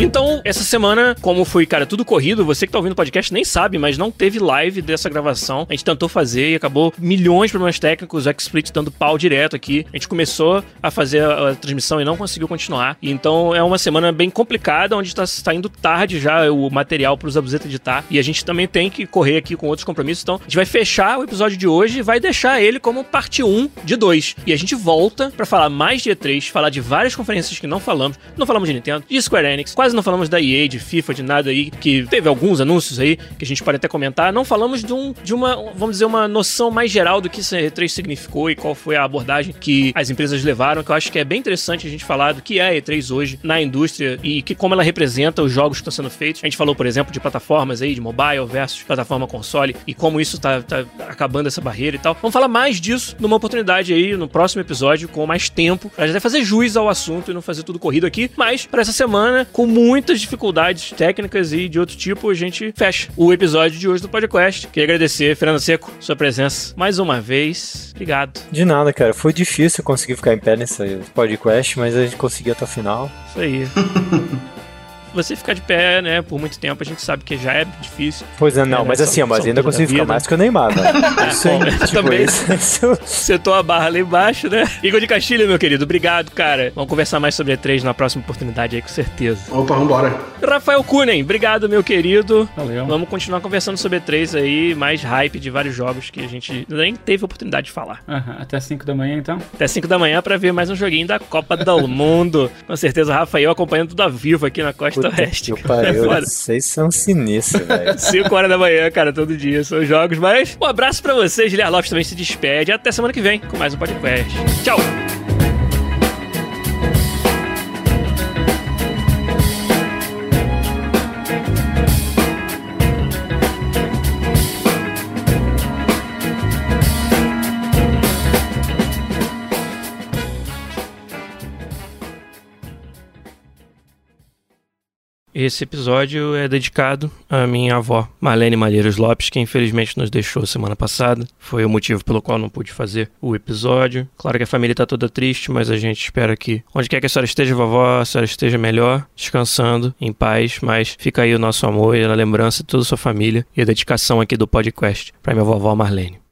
Então, essa semana, como foi, cara, tudo corrido, você que tá ouvindo o podcast nem sabe, mas não teve live dessa gravação. A gente tentou fazer e acabou milhões de problemas técnicos, o XSplit dando pau direto aqui. A gente começou a fazer a, a transmissão e não conseguiu continuar. Então é uma semana bem complicada, onde está saindo tarde já o material para os Abuzeta editar. E a gente também tem que correr aqui com outros compromissos. Então a gente vai fechar o episódio de hoje e vai deixar ele como parte 1 de 2. E a gente volta para falar mais de E3, falar de várias conferências que não falamos. Não falamos de Nintendo, de Square Enix, quase não falamos da EA, de FIFA, de nada aí, que teve alguns anúncios aí que a gente pode até comentar. Não falamos de, um, de uma, vamos dizer, uma noção mais geral do que esse E3 significou e qual foi a abordagem que as empresas levaram, que eu acho que é bem interessante a gente falar do que é a E3 hoje na indústria e que como ela representa os jogos que estão sendo feitos. A gente falou, por exemplo, de plataformas aí, de mobile versus plataforma console e como isso tá, tá acabando essa barreira e tal. Vamos falar mais disso numa oportunidade aí no próximo episódio com mais tempo, pra até fazer juiz ao assunto e não fazer tudo corrido aqui. Mas para essa semana, com muitas dificuldades técnicas e de outro tipo, a gente fecha o episódio de hoje do podcast. Queria agradecer, Fernando Seco, sua presença mais uma vez. Obrigado. De nada, cara. Foi difícil conseguir ficar em pé nesse podcast, mas a gente conseguiu até o final. Isso aí. *laughs* você ficar de pé, né, por muito tempo, a gente sabe que já é difícil. Pois é, não, É, mas assim, ó, mas ainda consigo ficar mais que o Neymar, velho. *laughs* Isso aí, tipo, também. isso- isso- Setou a barra lá embaixo, né? Igor de Castilho, meu querido, obrigado, cara. Vamos conversar mais sobre E3 na próxima oportunidade aí, com certeza. Opa, vambora. Rafael Kunen, obrigado, meu querido. Valeu. Vamos continuar conversando sobre E3 aí, mais hype de vários jogos que a gente nem teve oportunidade de falar. Aham, Até 5 da manhã, então. Até 5 da manhã pra ver mais um joguinho da Copa do Mundo. Com certeza, Rafael acompanhando tudo ao vivo aqui na Costa Puta Oeste. que pariu. Foda. Vocês são sinistros, velho. *laughs* 5 horas da manhã, cara, todo dia. São jogos, mas um abraço pra vocês. Guilherme Lopes também se despede. Até semana que vem com mais um podcast. Tchau! Esse episódio é dedicado à minha avó, Marlene Malheiros Lopes, que infelizmente nos deixou semana passada. Foi o motivo pelo qual não pude fazer o episódio. Claro que a família tá toda triste, mas a gente espera que, onde quer que a senhora esteja, vovó, a senhora esteja melhor, descansando, em paz. Mas fica aí o nosso amor e a lembrança de toda a sua família e a dedicação aqui do podcast para minha vovó Marlene.